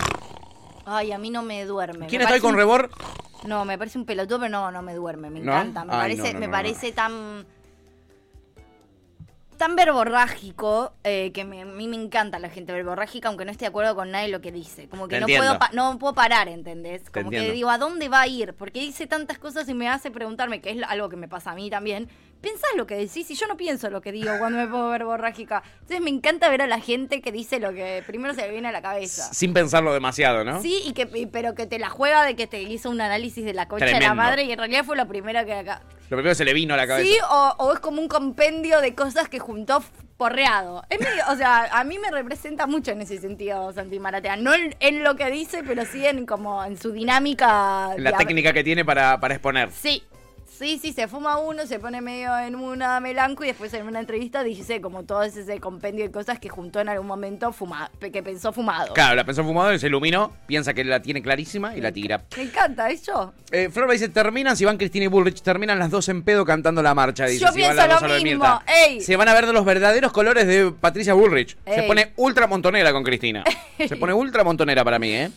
Speaker 2: Ay, a mí no me duerme.
Speaker 1: ¿Quién
Speaker 2: Me
Speaker 1: está ahí con
Speaker 2: un-
Speaker 1: Rebor?
Speaker 2: No, me parece un pelotudo, pero no, no me duerme, me
Speaker 1: ¿No?
Speaker 2: encanta. Me
Speaker 1: Ay,
Speaker 2: parece,
Speaker 1: no, no,
Speaker 2: me parece tan. Tan verborrágico eh, que me- a mí me encanta la gente verborrágica, aunque no esté de acuerdo con nadie de lo que dice. Como que
Speaker 1: Te
Speaker 2: no
Speaker 1: entiendo.
Speaker 2: puedo, pa- no puedo parar, ¿entendés?
Speaker 1: Te
Speaker 2: Como que
Speaker 1: entiendo.
Speaker 2: digo, ¿a dónde va a ir? Porque dice tantas cosas y me hace preguntarme, que es algo que me pasa a mí también. ¿Pensás lo que decís? Y yo no pienso lo que digo cuando me pongo verborrágica. Entonces me encanta ver a la gente que dice lo que primero se le viene a la cabeza.
Speaker 1: Sin pensarlo demasiado, ¿no?
Speaker 2: Sí, y que, y- pero que te la juega de que te hizo un análisis de la concha de la
Speaker 1: Tremendo.
Speaker 2: madre y en realidad fue lo primero que acá.
Speaker 1: Lo primero que se le vino a la cabeza.
Speaker 2: Sí, o, o es como un compendio de cosas que juntó porreado. Es medio- o sea, a mí me representa mucho en ese sentido Santi Maratea. No en, en lo que dice, pero sí en como en su dinámica.
Speaker 1: En la técnica que tiene para, para exponer.
Speaker 2: Sí. Sí, sí, se fuma uno, se pone medio en una melanco y después en una entrevista dice como todo ese compendio de cosas que juntó en algún momento fuma, que pensó fumado.
Speaker 1: Claro, la pensó fumado y se iluminó, piensa que la tiene clarísima y la tira.
Speaker 2: Me encanta, ¿es yo?
Speaker 1: Eh, Florba dice, terminan, si van Cristina y Bullrich, terminan las dos en pedo cantando la marcha. Dice,
Speaker 2: Yo
Speaker 1: si van
Speaker 2: pienso
Speaker 1: dos
Speaker 2: lo
Speaker 1: a de
Speaker 2: mismo, ey.
Speaker 1: Se van a ver de los verdaderos colores de Patricia Bullrich. Se pone ultra montonera con Cristina. Se pone ultra montonera para mí, ¿eh?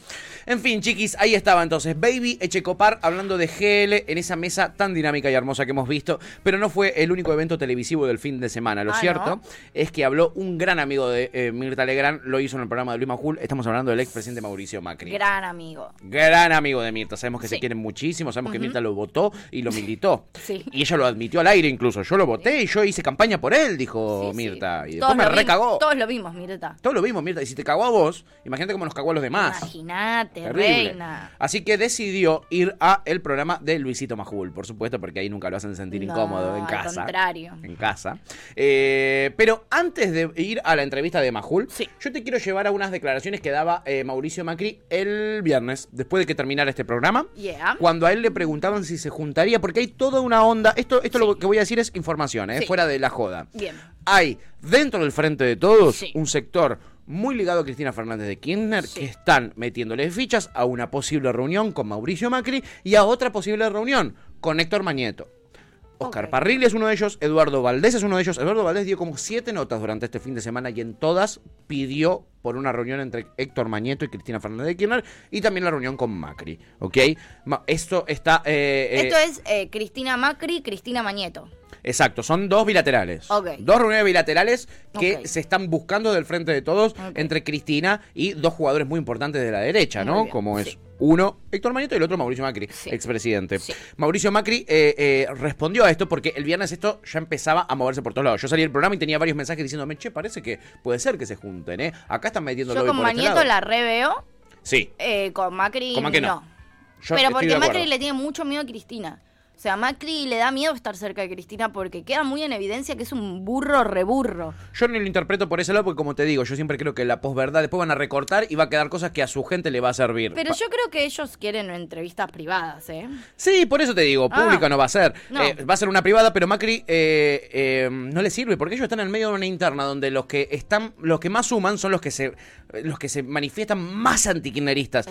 Speaker 1: En fin, chiquis, ahí estaba entonces Baby Echecopar hablando de GL en esa mesa tan dinámica y hermosa que hemos visto, pero no fue el único evento televisivo del fin de semana. Lo
Speaker 2: Ah,
Speaker 1: cierto
Speaker 2: ¿no?
Speaker 1: es que habló un gran amigo de eh, Mirta Legrand, lo hizo en el programa de Luis Majul. Estamos hablando del expresidente Mauricio Macri.
Speaker 2: Gran amigo.
Speaker 1: Gran amigo de Mirta, sabemos que se quieren muchísimo, sabemos que Mirta lo votó y lo militó.
Speaker 2: Sí.
Speaker 1: Y ella lo admitió al aire incluso. Yo lo voté y yo hice campaña por él, dijo
Speaker 2: Sí, sí.
Speaker 1: Mirta. Y
Speaker 2: Todos
Speaker 1: después me recagó.
Speaker 2: Todos lo vimos, Mirta.
Speaker 1: Todo lo vimos, Mirta. Y si te cagó a vos, imagínate cómo nos cagó a los demás.
Speaker 2: Imagínate,
Speaker 1: Terrible.
Speaker 2: reina.
Speaker 1: Así que decidió ir a el programa de Luisito Majul, por supuesto, porque ahí nunca lo hacen sentir
Speaker 2: No,
Speaker 1: incómodo en
Speaker 2: al
Speaker 1: casa.
Speaker 2: contrario.
Speaker 1: En casa. Eh, pero antes de ir a la entrevista de Majul,
Speaker 2: Sí.
Speaker 1: yo te quiero llevar a unas declaraciones que daba eh, Mauricio Macri el viernes, después de que terminara este programa.
Speaker 2: Yeah.
Speaker 1: Cuando a él le preguntaban si se juntaría, porque hay toda una onda. Esto, esto lo que voy a decir es información, ¿eh?
Speaker 2: Sí.
Speaker 1: fuera de la joda.
Speaker 2: Bien.
Speaker 1: Hay dentro del frente de todos un sector muy ligado a Cristina Fernández de Kirchner
Speaker 2: Sí.
Speaker 1: que están metiéndole fichas a una posible reunión con Mauricio Macri y a otra posible reunión con Héctor Mañeto. Oscar. Parrilli es uno de ellos, Eduardo Valdés es uno de ellos. Eduardo Valdés dio como siete notas durante este fin de semana y en todas pidió por una reunión entre Héctor Mañeto y Cristina Fernández de Kirchner y también la reunión con Macri, ¿ok? Esto está... eh, eh,
Speaker 2: Esto es eh, Cristina Macri, Cristina Mañeto.
Speaker 1: Exacto, son dos bilaterales. Dos reuniones bilaterales que se están buscando del frente de todos entre Cristina y dos jugadores muy importantes de la derecha,
Speaker 2: Muy
Speaker 1: ¿no?
Speaker 2: bien,
Speaker 1: Como es
Speaker 2: sí.
Speaker 1: uno Héctor Mañeto y el otro Mauricio Macri,
Speaker 2: Sí.
Speaker 1: expresidente.
Speaker 2: Sí.
Speaker 1: Mauricio Macri eh, eh, respondió a esto porque el viernes esto ya empezaba a moverse por todos lados. Yo salí del programa y tenía varios mensajes diciéndome, che, parece que puede ser que se junten, ¿eh? Acá están metiendo
Speaker 2: Yo con
Speaker 1: por este
Speaker 2: Mañeto
Speaker 1: lado.
Speaker 2: la reveo,
Speaker 1: Sí.
Speaker 2: eh, con Macri,
Speaker 1: Con Macri no.
Speaker 2: no. Pero porque Macri le tiene mucho miedo a Cristina. O sea, Macri le da miedo estar cerca de Cristina porque queda muy en evidencia que es un burro reburro.
Speaker 1: Yo ni lo interpreto por ese lado porque, como te digo, yo siempre creo que la posverdad después van a recortar y va a quedar cosas que a su gente le va a servir.
Speaker 2: Pero
Speaker 1: Pa-
Speaker 2: yo creo que ellos quieren entrevistas privadas, ¿eh?
Speaker 1: Sí, por eso te digo,
Speaker 2: Ah.
Speaker 1: pública no va a ser.
Speaker 2: No.
Speaker 1: Eh, va a ser una privada, pero Macri eh, eh, no le sirve porque ellos están en el medio de una interna donde los que están, los que más suman son los que se, los que se manifiestan más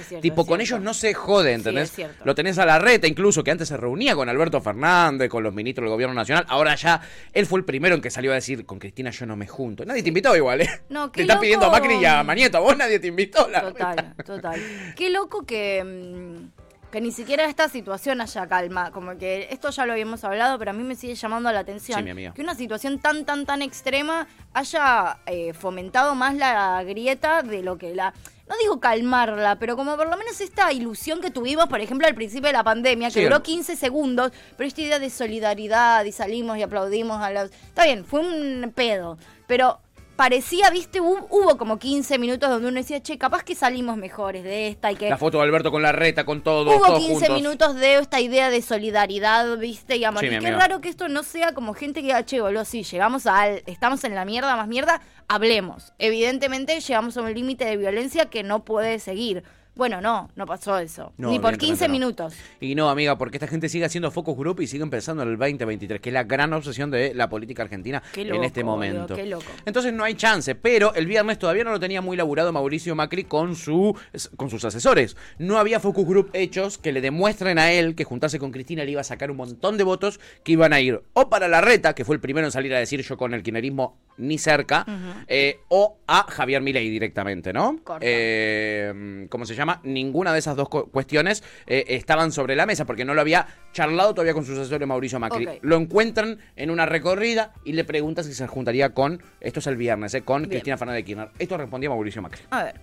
Speaker 2: cierto,
Speaker 1: tipo, con ellos no se jode, ¿entendés?
Speaker 2: es cierto.
Speaker 1: Lo tenés a la reta, incluso que antes se reunía con Alberto Fernández, con los ministros del gobierno nacional. Ahora ya él fue el primero en que salió a decir con Cristina yo no me junto. Nadie te invitó igual, ¿eh?
Speaker 2: No,
Speaker 1: te
Speaker 2: qué
Speaker 1: están pidiendo a. Macri y a Mañeto, vos nadie te invitó. La
Speaker 2: Total, total. Qué loco que, mm, que ni siquiera esta situación haya calma. Como que esto ya lo habíamos hablado, pero a mí me sigue llamando la atención.
Speaker 1: Sí, mi amiga.
Speaker 2: Que una situación tan, tan, tan extrema haya eh, fomentado más la grieta de lo que la. No digo calmarla, pero como por lo menos esta ilusión que tuvimos, por ejemplo, al principio de la pandemia, que
Speaker 1: Sí.
Speaker 2: duró 15 segundos, pero esta idea de solidaridad y salimos y aplaudimos a los... Está bien, fue un pedo, pero parecía, viste, hu- hubo como 15 minutos donde uno decía, che, capaz que salimos mejores de esta y que...
Speaker 1: La foto de Alberto con la reta, con todo,
Speaker 2: Hubo
Speaker 1: todos
Speaker 2: 15
Speaker 1: juntos.
Speaker 2: minutos de esta idea de solidaridad, ¿viste? Y amor.
Speaker 1: Sí,
Speaker 2: y qué
Speaker 1: amiga.
Speaker 2: raro que esto no sea como gente que diga, che, boludo, sí, llegamos al. Estamos en la mierda, más mierda, hablemos. Evidentemente llegamos a un límite de violencia que no puede seguir. Bueno, no, no pasó eso.
Speaker 1: No,
Speaker 2: Ni por 15
Speaker 1: evidentemente no.
Speaker 2: minutos.
Speaker 1: Y no, amiga, porque esta gente sigue haciendo focus group y siguen pensando en el 2023, que es la gran obsesión de la política argentina
Speaker 2: Qué
Speaker 1: en este momento.
Speaker 2: qué loco.
Speaker 1: Entonces no hay chance, pero el viernes todavía no lo tenía muy laburado Mauricio Macri con, su, con sus asesores. No había focus group hechos que le demuestren a él que juntarse con Cristina le iba a sacar un montón de votos que iban a ir o para la reta, que fue el primero en salir a decir yo con el kirchnerismo ni cerca, eh, o a Javier Milei directamente, ¿no? Eh, ¿Cómo se llama? Ninguna de esas dos cu- cuestiones eh, estaban sobre la mesa porque no lo había charlado todavía con su asesor Mauricio Macri. Lo encuentran en una recorrida y le preguntan si se juntaría con, esto es el viernes, eh, con
Speaker 2: Bien.
Speaker 1: Cristina Fernández de Kirchner. Esto respondía Mauricio Macri.
Speaker 2: A ver.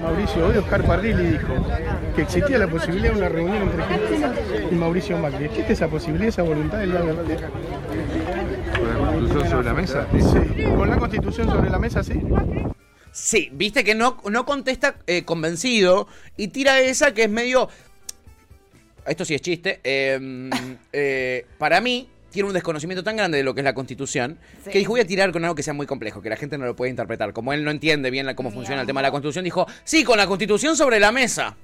Speaker 4: Mauricio, hoy Oscar Parrilli dijo que existía la posibilidad de una reunión entre Cristina y Mauricio Macri. ¿Existe esa posibilidad, esa voluntad del lado de
Speaker 6: ¿Con la constitución sobre la mesa?
Speaker 4: Sí. ¿Con la constitución sobre la mesa, sí?
Speaker 1: Sí, viste que no, no contesta eh, convencido y tira esa que es medio. Esto sí es chiste. eh, eh, para mí, tiene un desconocimiento tan grande de lo que es la constitución
Speaker 2: Sí.
Speaker 1: que dijo: Voy a tirar con algo que sea muy complejo, que la gente no lo puede interpretar. Como él no entiende bien la- cómo funciona el tema de la constitución, dijo: Sí, con la constitución sobre la mesa.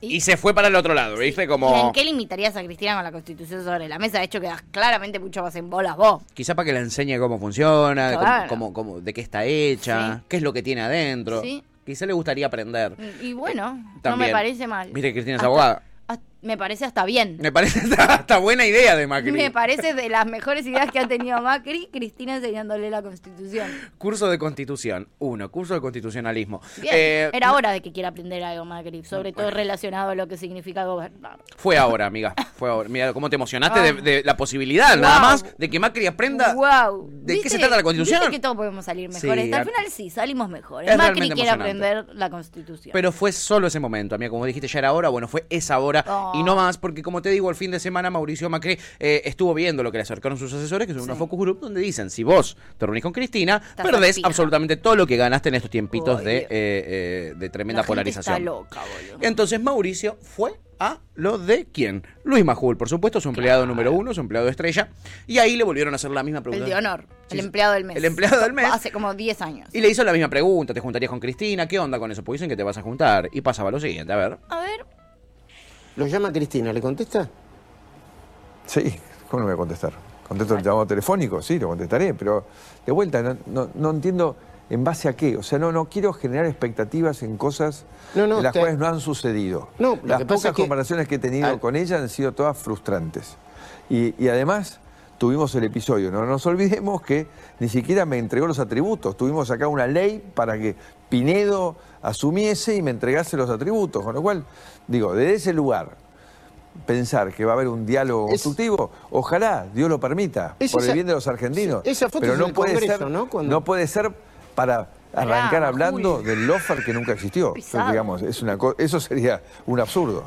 Speaker 2: ¿Y?
Speaker 1: Y se fue para el otro lado, ¿viste?
Speaker 2: ¿Y
Speaker 1: Como.
Speaker 2: en qué limitarías a Cristina con la constitución sobre la mesa? De hecho, quedas claramente mucho más en bolas vos.
Speaker 1: Quizá para que le enseñe cómo funciona,
Speaker 2: Claro.
Speaker 1: cómo- cómo- de qué está hecha,
Speaker 2: Sí.
Speaker 1: qué es lo que tiene adentro.
Speaker 2: Sí.
Speaker 1: Quizá le gustaría aprender.
Speaker 2: Y bueno, no
Speaker 1: también.
Speaker 2: me parece mal.
Speaker 1: Que Cristina es abogada.
Speaker 2: hasta- me parece hasta bien.
Speaker 1: Me parece hasta, hasta buena idea de Macri.
Speaker 2: Me parece de las mejores ideas que ha tenido Macri, Cristina enseñándole la constitución.
Speaker 1: Curso de constitución. Uno, curso de constitucionalismo.
Speaker 2: Bien,
Speaker 1: Eh,
Speaker 2: era hora de que quiera aprender algo Macri, sobre todo relacionado a lo que significa gobernar.
Speaker 1: Fue ahora, amiga. Fue ahora. Mira cómo te emocionaste
Speaker 2: Ah.
Speaker 1: de, de la posibilidad, nada más, de que Macri aprenda
Speaker 2: Wow.
Speaker 1: de qué se trata la constitución.
Speaker 2: ¿Viste que todos podemos salir mejores?
Speaker 1: Sí,
Speaker 2: Al final sí, salimos mejores.
Speaker 1: Es
Speaker 2: Macri quiere aprender la constitución.
Speaker 1: Pero fue solo ese momento, amiga. Como dijiste, ya era hora. Bueno, fue esa hora
Speaker 2: Oh.
Speaker 1: Y no más, porque como te digo, el fin de semana Mauricio Macri eh, estuvo viendo lo que le acercaron sus asesores, que son una
Speaker 2: Sí.
Speaker 1: focus group, donde dicen: si vos te reunís con Cristina,
Speaker 2: Estás
Speaker 1: perdés absolutamente todo lo que ganaste en estos tiempitos de, eh, eh, de tremenda
Speaker 2: La gente
Speaker 1: polarización.
Speaker 2: Está loca, boludo.
Speaker 1: Entonces Mauricio fue a lo de quién? Luis Majul, por supuesto, su empleado número uno, su empleado estrella. Y ahí le volvieron a hacer la misma pregunta.
Speaker 2: El de honor,
Speaker 1: Sí,
Speaker 2: el empleado del mes.
Speaker 1: El empleado del mes.
Speaker 2: Hace como 10 años.
Speaker 1: Y le hizo la misma pregunta, ¿te juntarías con Cristina? ¿Qué onda con eso? Porque dicen que te vas a juntar. Y pasaba lo siguiente, a ver.
Speaker 2: A ver,
Speaker 8: Lo llama Cristina, ¿le contesta?
Speaker 6: Sí, ¿cómo no voy a contestar? ¿Contesto el llamado telefónico? Sí, lo contestaré, pero de vuelta, no, no- no entiendo en base a qué. O sea, no, no quiero generar expectativas en cosas
Speaker 8: No, no,
Speaker 6: de las
Speaker 8: te-
Speaker 6: cuales no han sucedido.
Speaker 8: No,
Speaker 6: las
Speaker 8: que
Speaker 6: pocas
Speaker 8: es que-
Speaker 6: conversaciones que he tenido con ella han sido todas frustrantes. Y, y además tuvimos el episodio, no nos olvidemos que ni siquiera me entregó los atributos. Tuvimos acá una ley para que Pinedo asumiese y me entregase los atributos. Con lo cual, digo, desde ese lugar, pensar que va a haber un diálogo
Speaker 8: Es-
Speaker 6: constructivo, ojalá, Dios lo permita,
Speaker 8: Es
Speaker 6: por el bien de los argentinos.
Speaker 8: sí, esa foto
Speaker 6: pero
Speaker 8: es
Speaker 6: no puede
Speaker 8: Congreso,
Speaker 6: ser,
Speaker 8: ¿no? Cuando-
Speaker 6: no puede ser para arrancar hablando
Speaker 2: Julio.
Speaker 6: del lofer que nunca existió. Digamos, es una co- eso sería un absurdo.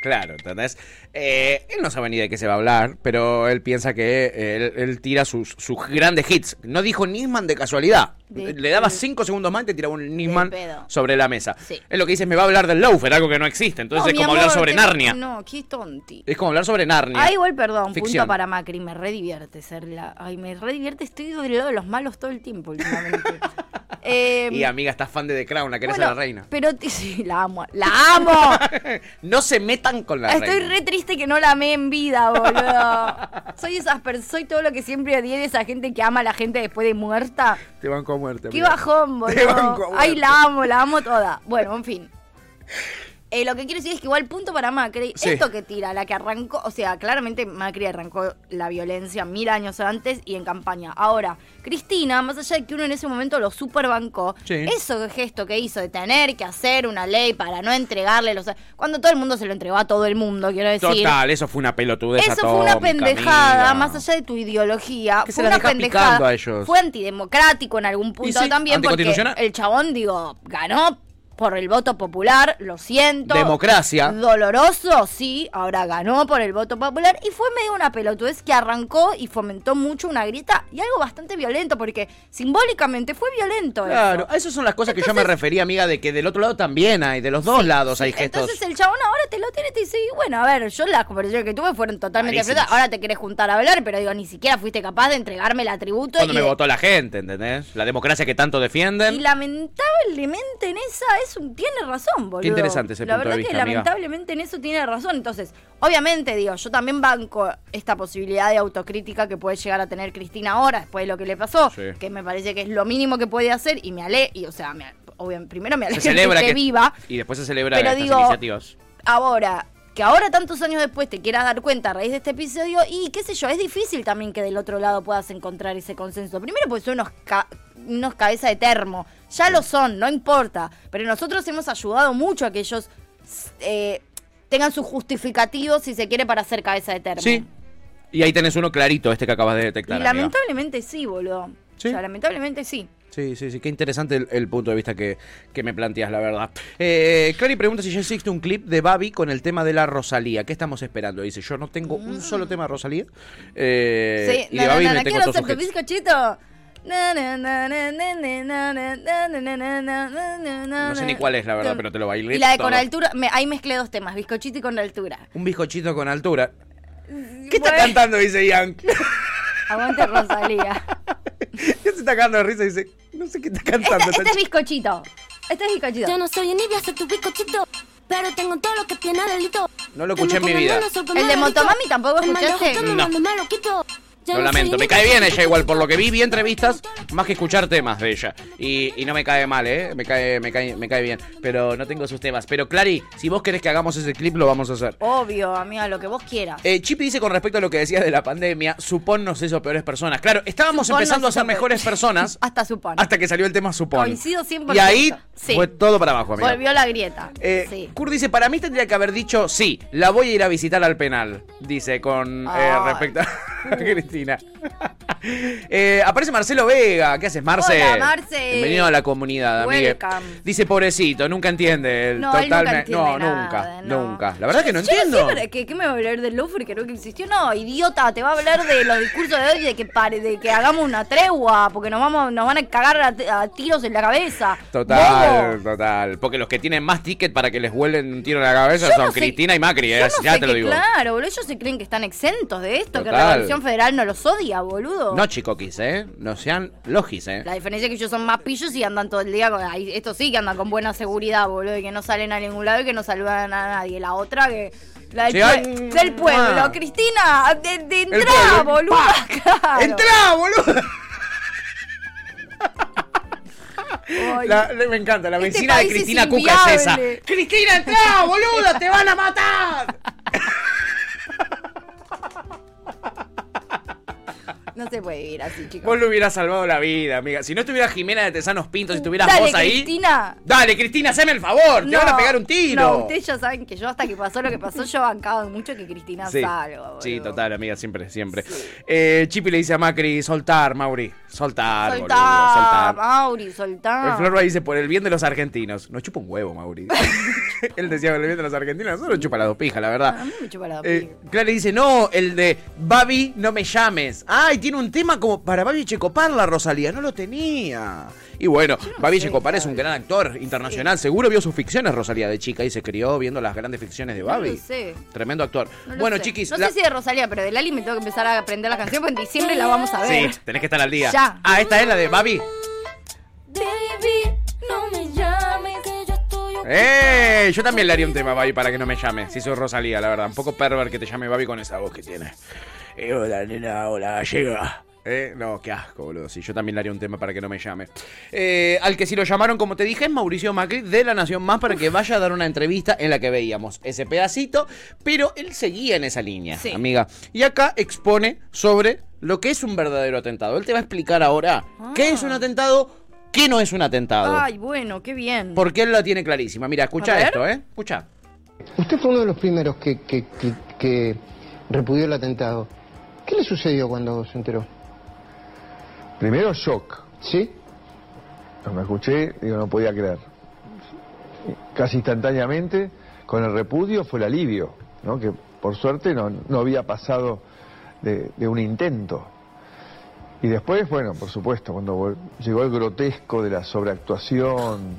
Speaker 1: Claro, ¿entendés? Eh, él no sabe ni de qué se va a hablar, pero él piensa que eh, él, él tira sus, sus grandes hits. No dijo Nisman de casualidad.
Speaker 2: De-
Speaker 1: Le daba cinco segundos más y te tiraba un Nisman sobre la mesa.
Speaker 2: Sí.
Speaker 1: Es lo que dice, me va a hablar del loafer, algo que no existe. Entonces
Speaker 2: No,
Speaker 1: es como
Speaker 2: amor,
Speaker 1: hablar sobre Narnia.
Speaker 2: No, qué tonti.
Speaker 1: Es como hablar sobre Narnia.
Speaker 2: Ah, igual, perdón,
Speaker 1: Ficción.
Speaker 2: punto para Macri, me re divierte ser la... Ay, me re divierte, estoy del lado de los malos todo el tiempo últimamente. Eh,
Speaker 1: Y amiga, estás fan de The Crown, la querés
Speaker 2: bueno,
Speaker 1: a la reina.
Speaker 2: Pero sí, la amo, la amo.
Speaker 1: no se metan con la
Speaker 2: Estoy
Speaker 1: reina.
Speaker 2: re triste que no la amé en vida, boludo. Soy esas soy todo lo que siempre odié de esa gente que ama a la gente después de muerta.
Speaker 1: Te banco a muerte.
Speaker 2: Qué bajón,
Speaker 1: Te banco a
Speaker 2: boludo.
Speaker 1: muerte.
Speaker 2: Ay, la amo, la amo toda. Bueno, en fin. Eh, lo que quiero decir es que igual punto para Macri,
Speaker 1: Sí.
Speaker 2: esto que tira, la que arrancó, o sea, claramente Macri arrancó la violencia mil años antes y en campaña. Ahora, Cristina, más allá de que uno en ese momento lo superbancó,
Speaker 1: Sí.
Speaker 2: eso gesto que hizo de tener que hacer una ley para no entregarle los... Cuando todo el mundo se lo entregó a todo el mundo, quiero decir.
Speaker 1: Total, eso fue una pelotudez
Speaker 2: Eso fue una pendejada, más allá de tu ideología.
Speaker 1: Que se
Speaker 2: fue
Speaker 1: la
Speaker 2: una
Speaker 1: deja
Speaker 2: pendejada.
Speaker 1: a ellos.
Speaker 2: Fue antidemocrático en algún punto
Speaker 1: sí,
Speaker 2: también, porque el chabón, digo, ganó por el voto popular, lo siento.
Speaker 1: Democracia.
Speaker 2: Doloroso, sí, ahora ganó por el voto popular y fue medio una pelotudez que arrancó y fomentó mucho una grieta y algo bastante violento, porque simbólicamente fue violento
Speaker 1: Claro,
Speaker 2: eso.
Speaker 1: esas son las cosas que yo me refería, amiga, de que del otro lado también hay, de los dos lados hay gestos.
Speaker 2: Entonces el chabón ahora te lo tiene y te dice, y bueno, a ver, yo las conversaciones que tuve fueron totalmente diferentes. Ahora te querés juntar a hablar, pero digo, ni siquiera fuiste capaz de entregarme el atributo.
Speaker 1: Cuando
Speaker 2: y
Speaker 1: me
Speaker 2: de-
Speaker 1: votó la gente, ¿entendés? La democracia que tanto
Speaker 2: Y
Speaker 1: defienden.
Speaker 2: lamentablemente en esa es un, tiene razón, boludo.
Speaker 1: interesante ese
Speaker 2: La
Speaker 1: punto de
Speaker 2: verdad
Speaker 1: vista,
Speaker 2: que
Speaker 1: amiga.
Speaker 2: lamentablemente en eso tiene razón. Entonces, obviamente, digo, yo también banco esta posibilidad de autocrítica que puede llegar a tener Cristina ahora, después de lo que le pasó,
Speaker 1: Sí.
Speaker 2: que me parece que es lo mínimo que puede hacer y me ale, y o sea, me, primero me
Speaker 1: Se
Speaker 2: alegra
Speaker 1: celebra
Speaker 2: que, viva,
Speaker 1: Y después se celebra
Speaker 2: Pero
Speaker 1: estas
Speaker 2: digo-
Speaker 1: iniciativas.
Speaker 2: Ahora, que ahora tantos años después te quieras dar cuenta a raíz de este episodio y qué sé yo, es difícil también que del otro lado puedas encontrar ese consenso. Primero porque son unos ca- unos cabeza de termo. Ya lo son, no importa. Pero nosotros hemos ayudado mucho a que ellos eh, tengan sus justificativos, si se quiere, para ser cabeza de termo.
Speaker 1: Sí. Y ahí tenés uno clarito, este que acabas de detectar.
Speaker 2: Y
Speaker 1: amiga.
Speaker 2: lamentablemente sí, boludo.
Speaker 1: ¿Sí?
Speaker 2: O sea, lamentablemente sí.
Speaker 1: Sí, sí, sí, qué interesante el, el punto de vista que, que me planteas, la verdad. Eh, Clary pregunta si ya existe un clip de Babi con el tema de la Rosalía. ¿Qué estamos esperando? Dice, yo no tengo un solo tema de Rosalía. Eh,
Speaker 2: Mm. sí,
Speaker 1: y
Speaker 2: no,
Speaker 1: de
Speaker 2: no,
Speaker 1: Babi
Speaker 2: no,
Speaker 1: me
Speaker 2: no,
Speaker 1: tengo
Speaker 2: quiero ser tu bizcochito.
Speaker 1: No sé ni cuál es, la verdad, pero te lo bailé.
Speaker 2: Y la de con altura, me, ahí mezclé dos temas, bizcochito y con altura.
Speaker 1: Un bizcochito con altura. ¿Qué está cantando? Dice Ian.
Speaker 2: Aguante Rosalía.
Speaker 1: Ya se está cagando de risa y dice, no sé qué está cantando.
Speaker 2: Este, este es bizcochito. Este es bizcochito.
Speaker 9: Yo no soy envidia, soy tu bizcochito. Pero tengo todo lo que tiene delito.
Speaker 1: No lo escuché en mi vida.
Speaker 2: El de Motomami tampoco escuchaste.
Speaker 1: No.
Speaker 9: Lo
Speaker 1: lamento, me cae bien ella igual, por lo que vi, vi entrevistas, más que escuchar temas de ella. Y, y no me cae mal, ¿eh? Me cae, me, cae, me cae bien, pero no tengo sus temas. Pero Clary, si vos querés que hagamos ese clip, lo vamos a hacer.
Speaker 2: Obvio, amiga, lo que vos quieras.
Speaker 1: Eh, Chippy dice con respecto a lo que decías de la pandemia, Supón nos hizo peores personas. Claro, estábamos
Speaker 2: Supón
Speaker 1: empezando a ser mejores personas
Speaker 2: Hasta supone.
Speaker 1: hasta que salió el tema Supón.
Speaker 2: Coincido 100%.
Speaker 1: Y ahí
Speaker 2: Sí.
Speaker 1: fue todo para abajo, amiga.
Speaker 2: Volvió la grieta.
Speaker 1: Eh,
Speaker 2: sí.
Speaker 1: Kurt dice, para mí tendría que haber dicho, sí, la voy a ir a visitar al penal, dice con eh, respecto a Eh, aparece Marcelo Vega, ¿qué haces, Marce?
Speaker 2: Hola, Marce.
Speaker 1: Bienvenido a la comunidad, amigue. Dice, pobrecito, nunca entiende. el
Speaker 2: No, nunca entiende
Speaker 1: no,
Speaker 2: nada,
Speaker 1: nunca,
Speaker 2: no.
Speaker 1: nunca. La verdad que no
Speaker 2: Yo
Speaker 1: entiendo.
Speaker 2: ¿qué, ¿Qué me va a hablar del Louvre que nunca existió? No, idiota, te va a hablar de los discursos de hoy de que pare, de que hagamos una tregua, porque nos vamos, nos van a cagar a, a tiros en la cabeza.
Speaker 1: Total, total. Porque los que tienen más ticket para que les vuelen un tiro en la cabeza
Speaker 2: Yo
Speaker 1: son
Speaker 2: sé-
Speaker 1: Cristina y Macri, eh, ya te lo digo.
Speaker 2: Claro, boludo, ellos se creen que están exentos de esto, que
Speaker 1: Total.
Speaker 2: Revolución Federal no los odia, boludo.
Speaker 1: No, chicoquis, ¿eh? No sean logis, ¿eh?
Speaker 2: La diferencia es que ellos son más pillos y andan todo el día con. Estos sí que andan con buena seguridad, boludo, y que no salen a ningún lado y que no saludan a nadie. La otra que. La del,
Speaker 1: Sí,
Speaker 2: pue-
Speaker 1: ay,
Speaker 2: del pueblo. Cristina, de, de boludo. claro.
Speaker 1: ¡Entrá, boludo! La- me encanta, la
Speaker 2: Este
Speaker 1: vecina de
Speaker 2: país es
Speaker 1: Cristina Cuca es esa. ¡Cristina, entrá, boludo! ¡Te van a matar!
Speaker 2: No se puede vivir así, chicos.
Speaker 1: Vos le hubieras salvado la vida, amiga. Si no estuviera Jimena de Tesanos Pintos, si estuvieras
Speaker 2: Dale,
Speaker 1: vos ahí.
Speaker 2: Cristina.
Speaker 1: Dale, Cristina, haceme el favor. te
Speaker 2: No,
Speaker 1: van a pegar un tiro.
Speaker 2: No, ustedes ya saben que yo hasta que pasó lo que pasó, yo bancaba mucho que Cristina
Speaker 1: Sí,
Speaker 2: salga, boludo.
Speaker 1: sí, total, amiga, siempre, siempre. Eh, Chipi le dice a Macri, soltar, Mauri. Soltar, boludo, soltar.
Speaker 2: Mauri, soltá.
Speaker 1: El Florba dice, por el bien de los argentinos. No chupa un huevo, Mauri. Él decía, por el bien de los argentinos. Nosotros chupa las dos pijas, la verdad.
Speaker 2: A mí me chupa la
Speaker 1: Eh, Clara dice, no, el de Babi, no me llames. Ay, tiene un tema como para Babi Checopar, la Rosalía. No lo tenía. Y bueno, Babi Checopar es un gran actor internacional. Seguro vio sus ficciones, Rosalía, de chica, y se crió viendo las grandes ficciones de
Speaker 2: No
Speaker 1: Babi.
Speaker 2: lo sé.
Speaker 1: Tremendo actor.
Speaker 2: No lo
Speaker 1: bueno,
Speaker 2: sé.
Speaker 1: chiquis.
Speaker 2: No
Speaker 1: la-
Speaker 2: sé si de Rosalía, pero de Lali me tengo que empezar a aprender la canción, porque en diciembre la vamos a ver.
Speaker 1: Sí, tenés que estar al día.
Speaker 2: Ya.
Speaker 1: Ah, esta es la de Babi.
Speaker 9: Baby, no me llames, que yo estoy
Speaker 1: ¡Eh! Yo también le haría un tema a Babi para que no me llame. Si soy Rosalía, la verdad. Un poco perver que te llame Babi con esa voz que tiene. Eh, hola, nena, hola, llega. ¿Eh? No, qué asco, boludo. Sí, yo también le haría un tema para que no me llame. Eh, al que sí lo llamaron, como te dije, es Mauricio Macri de La Nación Más para que vaya a dar una entrevista en la que veíamos ese pedacito, pero él seguía en esa línea,
Speaker 2: Sí.
Speaker 1: amiga. Y acá expone sobre lo que es un verdadero atentado. Él te va a explicar ahora qué es un atentado, qué no es un atentado.
Speaker 2: Ay, bueno, qué bien.
Speaker 1: Porque él la tiene clarísima. Mira, escucha esto, ¿eh? Escucha.
Speaker 8: Usted fue uno de los primeros que, que, que- que repudió el atentado. ¿Qué le sucedió cuando se enteró?
Speaker 6: Primero shock.
Speaker 8: ¿Sí?
Speaker 6: Cuando me escuché, digo, no podía creer. Casi instantáneamente, con el repudio fue el alivio, ¿no? que por suerte no, no había pasado de, de un intento. Y después, bueno, por supuesto, cuando llegó el grotesco de la sobreactuación,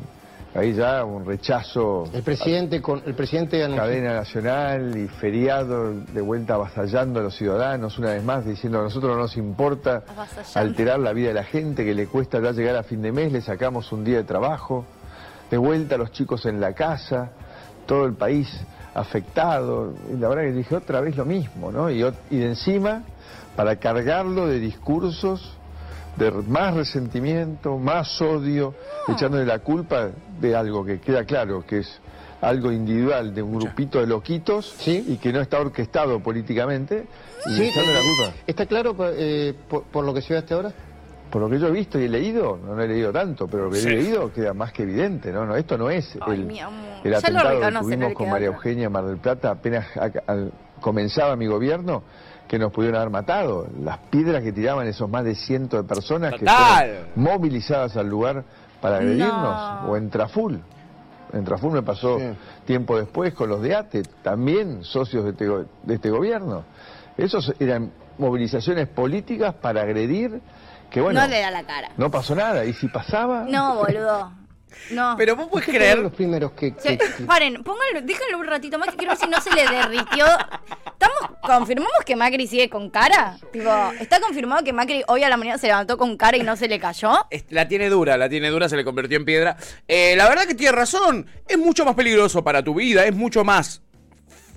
Speaker 6: ahí ya un rechazo
Speaker 8: El presidente, con, el presidente anunció...
Speaker 6: cadena nacional y feriado de vuelta avasallando a los ciudadanos una vez más diciendo a nosotros no nos importa alterar la vida de la gente que le cuesta ya llegar a fin de mes, le sacamos un día de trabajo, de vuelta a los chicos en la casa, todo el país afectado, y la verdad que dije otra vez lo mismo, ¿no? Y de encima, para cargarlo de discursos de más resentimiento, más odio, echándole la culpa de algo que queda claro, que es algo individual de un grupito de loquitos
Speaker 8: Sí.
Speaker 6: y que no está orquestado políticamente y
Speaker 8: Sí,
Speaker 6: echándole la
Speaker 8: eh,
Speaker 6: culpa.
Speaker 8: ¿Está claro eh, por, por lo que se ve hasta ahora?
Speaker 6: por lo que yo he visto y he leído, no, no he leído tanto, pero lo que
Speaker 1: Sí.
Speaker 6: he leído queda más que evidente, ¿no? no esto no es
Speaker 2: Ay,
Speaker 6: el, atentado que tuvimos con María. Eugenia en Mar del Plata apenas al- comenzaba mi gobierno, que nos pudieron haber matado. Las piedras que tiraban esos más de cientos de personas que fueron movilizadas al lugar para agredirnos,
Speaker 2: No.
Speaker 6: o en Traful. En Traful me pasó tiempo después con los de ATE, también socios de este, de este gobierno. Esos eran movilizaciones políticas para agredir, que bueno,
Speaker 2: no le da la cara.
Speaker 6: no pasó nada. Y si pasaba,
Speaker 2: No, boludo. No.
Speaker 1: Pero vos puedes creer.
Speaker 8: los primeros que, que- que-
Speaker 2: paren, pónganlo, déjenlo un ratito más que quiero ver si no se le derritió. ¿Estamos, confirmamos que Macri sigue con cara? Tipo, ¿está confirmado que Macri hoy a la mañana se levantó con cara y no se le cayó?
Speaker 1: La tiene dura, la tiene dura, se le convirtió en piedra. Eh, la verdad que tiene razón. Es mucho más peligroso para tu vida, es mucho más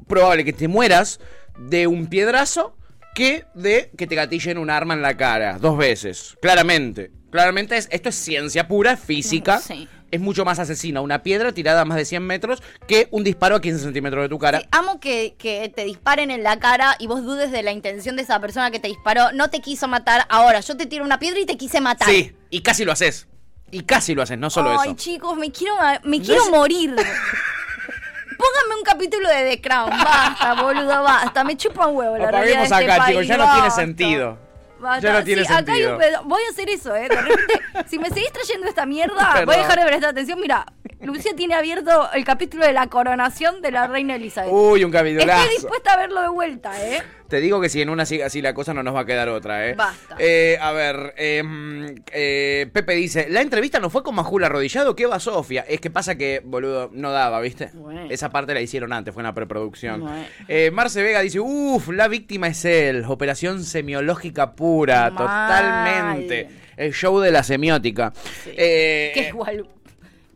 Speaker 1: probable que te mueras de un piedrazo que de que te gatillen un arma en la cara dos veces. Claramente. Claramente es, esto es ciencia pura, es física.
Speaker 2: Sí.
Speaker 1: Es mucho más asesina una piedra tirada a más de 100 metros que un disparo a 15 centímetros de tu cara.
Speaker 2: Sí, amo que, que te disparen en la cara y vos dudes de la intención de esa persona que te disparó. No te quiso matar. Ahora, yo te tiro una piedra y te quise matar.
Speaker 1: Sí, y casi lo haces. Y casi lo haces, no solo
Speaker 2: Ay,
Speaker 1: eso.
Speaker 2: chicos, me quiero, me quiero morir. Pónganme un capítulo de The Crown. Basta, boludo, basta. Me chupa un huevo la realidad
Speaker 1: Apaguemos
Speaker 2: de este
Speaker 1: acá,
Speaker 2: país,
Speaker 1: chicos, ya no tiene sentido.
Speaker 2: Basta.
Speaker 1: Ya no tiene
Speaker 2: sí, acá hay un pedo- Voy a hacer eso, ¿eh? De repente, si me seguís trayendo esta mierda,
Speaker 1: Perdón.
Speaker 2: voy a dejar de prestar atención. Mira, Lucía tiene abierto el capítulo de la coronación de la reina Elizabeth.
Speaker 1: Uy, un capitulazo.
Speaker 2: Estoy dispuesta a verlo de vuelta, ¿eh?
Speaker 1: Te digo que si en una sigue así la cosa no nos va a quedar otra, ¿eh?
Speaker 2: Basta.
Speaker 1: Eh, a ver, em, eh, Pepe dice, la entrevista no fue con Majul arrodillado, ¿qué va Sofía? Es que pasa que, boludo, no daba, ¿viste?
Speaker 2: Bueno.
Speaker 1: Esa parte la hicieron antes, fue una preproducción.
Speaker 2: Bueno.
Speaker 1: Eh, Marce Vega dice, uff, la víctima es él, operación semiológica pura,
Speaker 2: Mal.
Speaker 1: totalmente. El show de la semiótica. Eh,
Speaker 2: Que igual.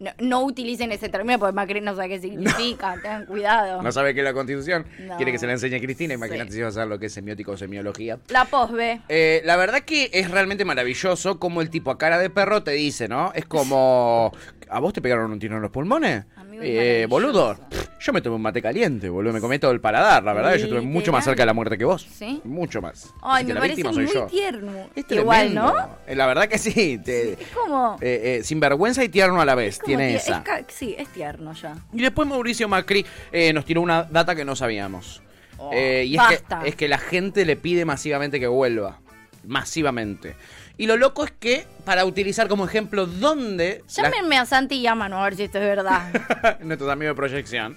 Speaker 2: No, no utilicen ese término porque Macri no sabe qué significa. Tengan cuidado.
Speaker 1: no sabe qué es la constitución,
Speaker 2: No.
Speaker 1: quiere que se la enseñe Cristina, imagínate
Speaker 2: Sí.
Speaker 1: si va a saber lo que es semiótica o semiología.
Speaker 2: La posve.
Speaker 1: Eh, la verdad que es realmente maravilloso como el tipo a cara de perro te dice, ¿no? Es como... ¿A vos te pegaron un tiro en los pulmones? Eh, boludo, yo me tomé un mate caliente, boludo, me comí todo el paladar, la verdad, yo estuve mucho más cerca de la muerte que vos.
Speaker 2: ¿Sí?
Speaker 1: Mucho más.
Speaker 2: Ay,
Speaker 1: Así que
Speaker 2: me
Speaker 1: la
Speaker 2: parece
Speaker 1: víctima
Speaker 2: muy
Speaker 1: soy yo.
Speaker 2: tierno.
Speaker 1: Es
Speaker 2: Igual,
Speaker 1: tremendo.
Speaker 2: ¿no?
Speaker 1: Eh, La verdad que sí, te-
Speaker 2: Es como.
Speaker 1: eh, eh, sinvergüenza y tierno a la vez,
Speaker 2: como
Speaker 1: tiene
Speaker 2: tie-
Speaker 1: esa.
Speaker 2: es ca- sí, es tierno ya.
Speaker 1: Y después Mauricio Macri eh, nos tiró una data que no sabíamos.
Speaker 2: Oh,
Speaker 1: Eh, y es que, es que la gente le pide masivamente que vuelva. Masivamente. Y lo loco es que, para utilizar como ejemplo dónde... la-
Speaker 2: Llámenme a Santi y a Manu a ver si esto es verdad.
Speaker 1: nuestros amigos de proyección.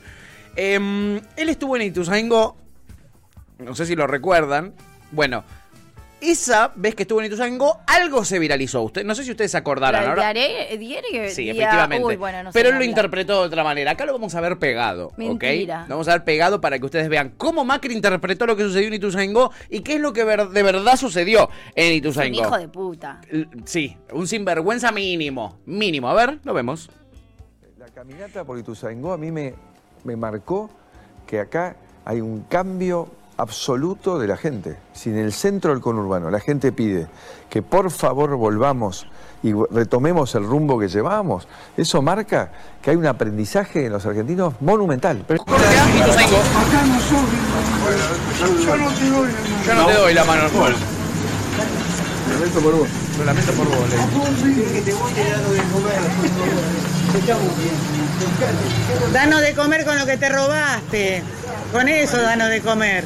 Speaker 1: em, él estuvo en Ituzaingo, no sé si lo recuerdan. Bueno, esa vez que estuvo en Ituzaingo, algo se viralizó. Usted, no sé si ustedes se acordarán.
Speaker 2: La
Speaker 1: ahora-
Speaker 2: diario, diario,
Speaker 1: Sí,
Speaker 2: día-
Speaker 1: efectivamente.
Speaker 2: Uy, bueno, no
Speaker 1: Pero él lo interpretó de otra manera. Acá lo vamos a ver pegado. ¿ok?
Speaker 2: Mentira.
Speaker 1: Lo vamos a ver pegado para que ustedes vean cómo Macri interpretó lo que sucedió en Ituzaingó y qué es lo que ver- de verdad sucedió en
Speaker 2: Es un
Speaker 1: Ituzaingó.
Speaker 2: hijo de puta.
Speaker 1: Sí, un sinvergüenza mínimo. Mínimo. A ver, lo vemos.
Speaker 6: La caminata por Ituzaingó a mí me, me marcó que acá hay un cambio absoluto de la gente. Si en el centro del conurbano la gente pide que por favor volvamos y retomemos el rumbo que llevábamos, eso marca que hay un aprendizaje en los argentinos monumental. Pero-
Speaker 1: Ituzaingó. Yo no te doy la mano. Lo lamento por vos. Lo lamento por vos. Leo.
Speaker 10: Danos de comer con lo que te robaste. Con eso danos de comer.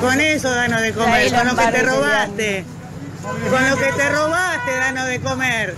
Speaker 10: Con eso danos de comer. Con lo que te robaste. Con lo que te robaste danos de comer.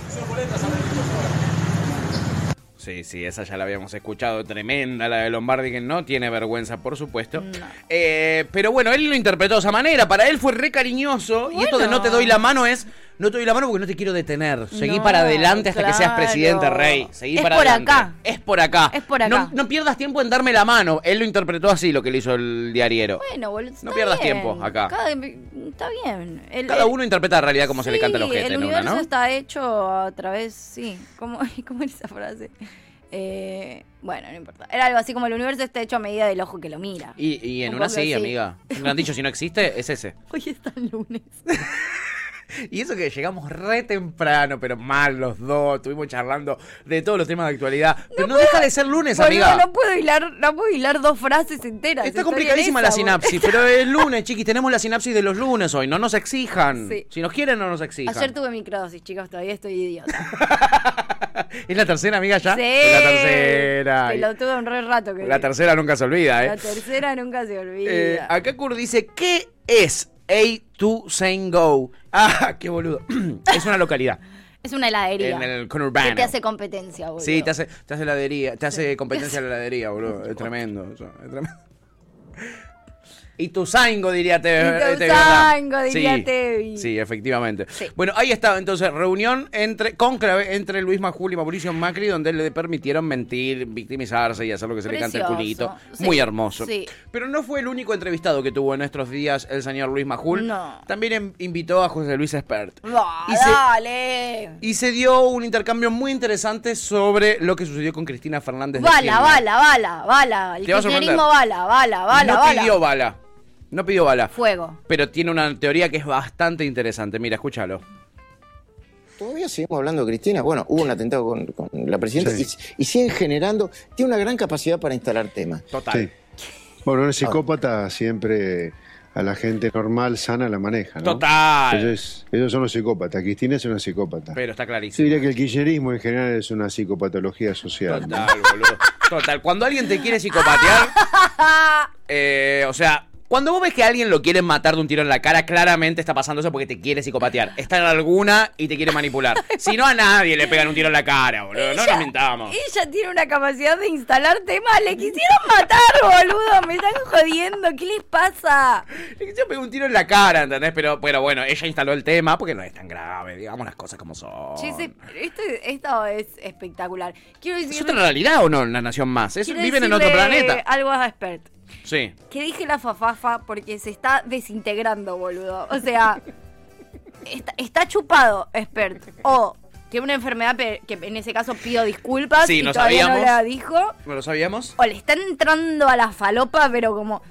Speaker 1: Sí, sí, esa ya la habíamos escuchado, tremenda la de Lombardi, que no tiene vergüenza, por supuesto. Eh, pero bueno, él lo interpretó de esa manera, para él fue re cariñoso, y esto de no te doy la mano es, no te doy la mano porque no te quiero detener, seguí
Speaker 2: No,
Speaker 1: para adelante hasta que seas presidente, rey, seguí
Speaker 2: Es
Speaker 1: para
Speaker 2: por
Speaker 1: adelante.
Speaker 2: acá.
Speaker 1: Es por acá.
Speaker 2: Es por acá.
Speaker 1: No, no pierdas tiempo en darme la mano, él lo interpretó así, lo que le hizo el diariero.
Speaker 2: Bueno, boludo.
Speaker 1: No pierdas
Speaker 2: bien.
Speaker 1: tiempo acá.
Speaker 2: Cada- está bien. El-
Speaker 1: Cada
Speaker 2: el-
Speaker 1: uno interpreta la realidad como se le canta el
Speaker 2: Sí,
Speaker 1: ojete,
Speaker 2: El
Speaker 1: en una,
Speaker 2: universo
Speaker 1: ¿no?
Speaker 2: está hecho a través, sí. ¿Cómo, cómo era esa frase? Eh, bueno, no importa. Era algo así como el universo está hecho a medida del ojo que lo mira.
Speaker 1: Y, y en
Speaker 2: Un
Speaker 1: una sí,
Speaker 2: así.
Speaker 1: amiga. Me han dicho, si no existe, es ese.
Speaker 2: Hoy está el lunes.
Speaker 1: Y eso que llegamos re temprano, pero mal los dos. Estuvimos charlando de todos los temas de actualidad. Pero no, deja de ser lunes,
Speaker 2: Boludo,
Speaker 1: amiga.
Speaker 2: no puedo hilar, no puedo hilar dos frases enteras.
Speaker 1: Está complicadísima la sinapsis, pero es lunes, chiquis. Tenemos la sinapsis de los lunes hoy. No nos exijan.
Speaker 2: Sí.
Speaker 1: Si nos quieren, no nos exijan.
Speaker 2: Ayer tuve microdosis, chicos, todavía estoy idiota.
Speaker 1: ¿Es la tercera, amiga, ya?
Speaker 2: Sí.
Speaker 1: Es la tercera.
Speaker 2: Te lo tuve un re rato que
Speaker 1: La tercera nunca se olvida, ¿eh?
Speaker 2: La tercera nunca se olvida.
Speaker 1: Eh, acá Kurt dice, ¿qué es A2 Saying Go? Ah, qué boludo. es una localidad.
Speaker 2: es una heladería.
Speaker 1: En el conurbano.
Speaker 2: Que te hace competencia, boludo.
Speaker 1: Sí, te hace, te hace heladería, te hace competencia en la heladería, boludo. Es tremendo. es tremendo. Y tu sango, diría Tevi. ¿verdad?
Speaker 2: sango, diría
Speaker 1: sí,
Speaker 2: Tevi.
Speaker 1: Sí, efectivamente.
Speaker 2: Sí.
Speaker 1: Bueno, ahí estaba entonces, reunión entre, cónclave entre Luis Majul y Mauricio Macri, donde le permitieron mentir, victimizarse y hacer lo que se le canta el culito.
Speaker 2: Sí,
Speaker 1: Muy hermoso. Pero no fue el único entrevistado que tuvo en estos días el señor Luis Majul.
Speaker 2: No.
Speaker 1: También em- invitó a José Luis Espert.
Speaker 2: Ah,
Speaker 1: Y se-
Speaker 2: dale.
Speaker 1: Y se dio un intercambio muy interesante sobre lo que sucedió con Cristina Fernández de
Speaker 2: Bala,
Speaker 1: Kirchner.
Speaker 2: bala, bala, bala. El kirchnerismo bala, bala, bala,
Speaker 1: no
Speaker 2: bala.
Speaker 1: pidió bala. No pidió bala.
Speaker 2: Fuego.
Speaker 1: Pero tiene una teoría que es bastante interesante. Mira, escúchalo.
Speaker 11: Todavía seguimos hablando de Cristina. Bueno, hubo un atentado con, con la presidenta y, y siguen generando. Tiene una gran capacidad para instalar temas.
Speaker 1: Total.
Speaker 12: Sí. Bueno, un psicópata siempre a la gente normal, sana, la maneja, ¿no?
Speaker 1: Total.
Speaker 12: Ellos, ellos son los psicópatas. Cristina es una psicópata.
Speaker 1: Pero está
Speaker 12: Yo
Speaker 1: clarísimo.
Speaker 12: diría que el kirchnerismo en general es una psicopatología social.
Speaker 1: Total, boludo. Total. Cuando alguien te quiere psicopatear, eh, o sea, cuando vos ves que alguien lo quiere matar de un tiro en la cara, claramente está pasando eso porque te quiere psicopatear. Está en alguna y te quiere manipular. Si no, a nadie le pegan un tiro en la cara, boludo. No nos mintamos.
Speaker 2: Ella tiene una capacidad de instalar temas. Le quisieron matar, boludo. Me están jodiendo. ¿Qué les pasa?
Speaker 1: Le quisieron pegar un tiro en la cara, ¿entendés? Pero, pero bueno, ella instaló el tema porque no es tan grave. Digamos las cosas como son.
Speaker 2: Che, sí, esto, esto es espectacular. Quiero
Speaker 1: ¿Es otra realidad o no la nación más? Es- viven en otro planeta.
Speaker 2: Algo a Expert.
Speaker 1: Sí.
Speaker 2: Que dije la fafafa porque se está desintegrando, boludo. O sea, está, está chupado, Expert. O tiene una enfermedad que en ese caso pido disculpas
Speaker 1: Sí,
Speaker 2: y
Speaker 1: no
Speaker 2: todavía
Speaker 1: sabíamos.
Speaker 2: no la dijo.
Speaker 1: ¿No lo sabíamos?
Speaker 2: O le está entrando a la falopa, pero como.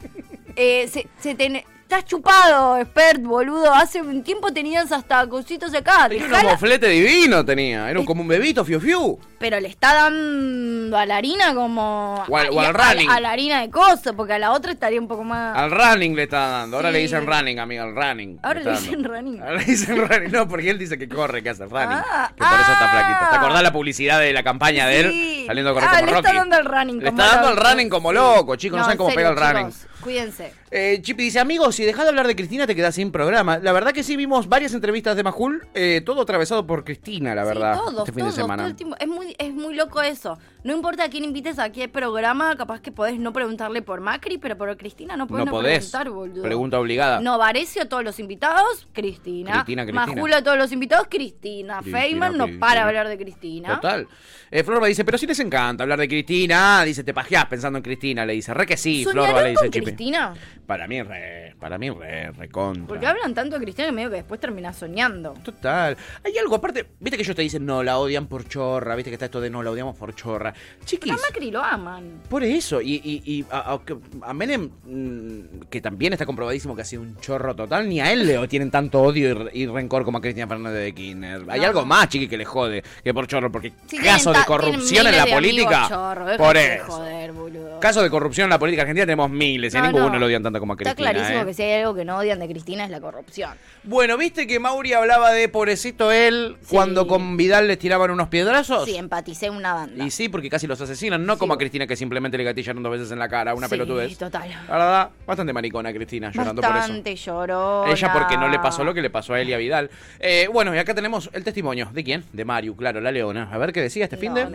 Speaker 2: eh, se, se ten- Estás chupado, expert, boludo. Hace un tiempo tenías hasta cositos acá.
Speaker 1: Tenía un moflete divino, tenía. Era como un bebito, fiu fiu.
Speaker 2: Pero le está dando a la harina como.
Speaker 1: O al- o running.
Speaker 2: A, la harina de coso, porque a la otra estaría un poco más.
Speaker 1: Al running le está dando. Ahora
Speaker 2: Sí.
Speaker 1: le dicen running, amigo, al running.
Speaker 2: Ahora le dicen running.
Speaker 1: Ahora le dicen running. No, porque él dice que corre, que hace running.
Speaker 2: Ah,
Speaker 1: que por eso está
Speaker 2: ah.
Speaker 1: flaquito. ¿Te acordás la publicidad de la campaña de
Speaker 2: Sí.
Speaker 1: él? Saliendo a correr
Speaker 2: Ah, le
Speaker 1: Rocky.
Speaker 2: está dando el running
Speaker 1: Le
Speaker 2: como
Speaker 1: está dando el
Speaker 2: loco.
Speaker 1: running como loco, chicos. No,
Speaker 2: en
Speaker 1: saben cómo
Speaker 2: serio,
Speaker 1: pega el running.
Speaker 2: Cuídense.
Speaker 1: Eh, Chipi dice, amigos, si dejás de hablar de Cristina te quedás sin programa. La verdad que sí vimos varias entrevistas de Majul, eh, todo atravesado por Cristina, la verdad,
Speaker 2: Sí, todos,
Speaker 1: este fin
Speaker 2: todos,
Speaker 1: de semana.
Speaker 2: todo. Es muy, es muy loco eso. No importa a quién invites a qué programa, capaz que podés no preguntarle por Macri, pero por Cristina no podés
Speaker 1: no
Speaker 2: no,
Speaker 1: podés.
Speaker 2: preguntar, boludo.
Speaker 1: Pregunta obligada.
Speaker 2: No, Varecio a todos los invitados, Cristina.
Speaker 1: Cristina, Cristina.
Speaker 2: Majula a todos los invitados, Cristina.
Speaker 1: Cristina,
Speaker 2: Feynman no
Speaker 1: Cristina.
Speaker 2: para hablar de Cristina.
Speaker 1: Total. Eh, Florba dice, pero sí les encanta hablar de Cristina. Dice, te pajeás pensando en Cristina. Le dice, re que sí, Florba
Speaker 2: ¿Soñarán
Speaker 1: le dice Chipi.
Speaker 2: Cristina?
Speaker 1: Para mí, re, para mí, re, recontra.
Speaker 2: Porque hablan tanto de Cristina que medio que después terminás soñando.
Speaker 1: Total. Hay algo aparte, viste que ellos te dicen, no, la odian por chorra, viste que está esto de no, la odiamos por chorra. Chiquis,
Speaker 2: A Macri lo aman.
Speaker 1: por eso, y, y, y a, a- Menem, mm, que también está comprobadísimo que ha sido un chorro total, ni a él le tienen tanto odio y, re- y rencor como a Cristina Fernández de Kirchner. Hay algo más, chiqui, que le jode que por chorro, porque
Speaker 2: Sí,
Speaker 1: caso de corrupción en la política.
Speaker 2: déjate
Speaker 1: por eso.
Speaker 2: joder, boludo.
Speaker 1: Caso de corrupción en la política argentina tenemos miles, y a
Speaker 2: No,
Speaker 1: ninguno
Speaker 2: no.
Speaker 1: lo odian tanto como a
Speaker 2: Está
Speaker 1: Cristina.
Speaker 2: clarísimo
Speaker 1: ¿eh?
Speaker 2: que si hay algo que no odian de Cristina es la corrupción.
Speaker 1: Bueno, ¿viste que Mauri hablaba de pobrecito él cuando con Vidal les tiraban unos piedrazos?
Speaker 2: Sí, empaticé una banda.
Speaker 1: Y sí, porque casi los asesinan, no como a Cristina que simplemente le gatillaron dos veces en la cara, una
Speaker 2: Sí,
Speaker 1: pelotudez.
Speaker 2: total.
Speaker 1: La verdad, bastante maricona Cristina llorando por eso.
Speaker 2: Bastante lloró.
Speaker 1: Ella porque no le pasó lo que le pasó a él y a Vidal. Eh, bueno, y acá tenemos el testimonio. ¿De quién? De Mario, claro, la leona. A ver qué decía este fin de...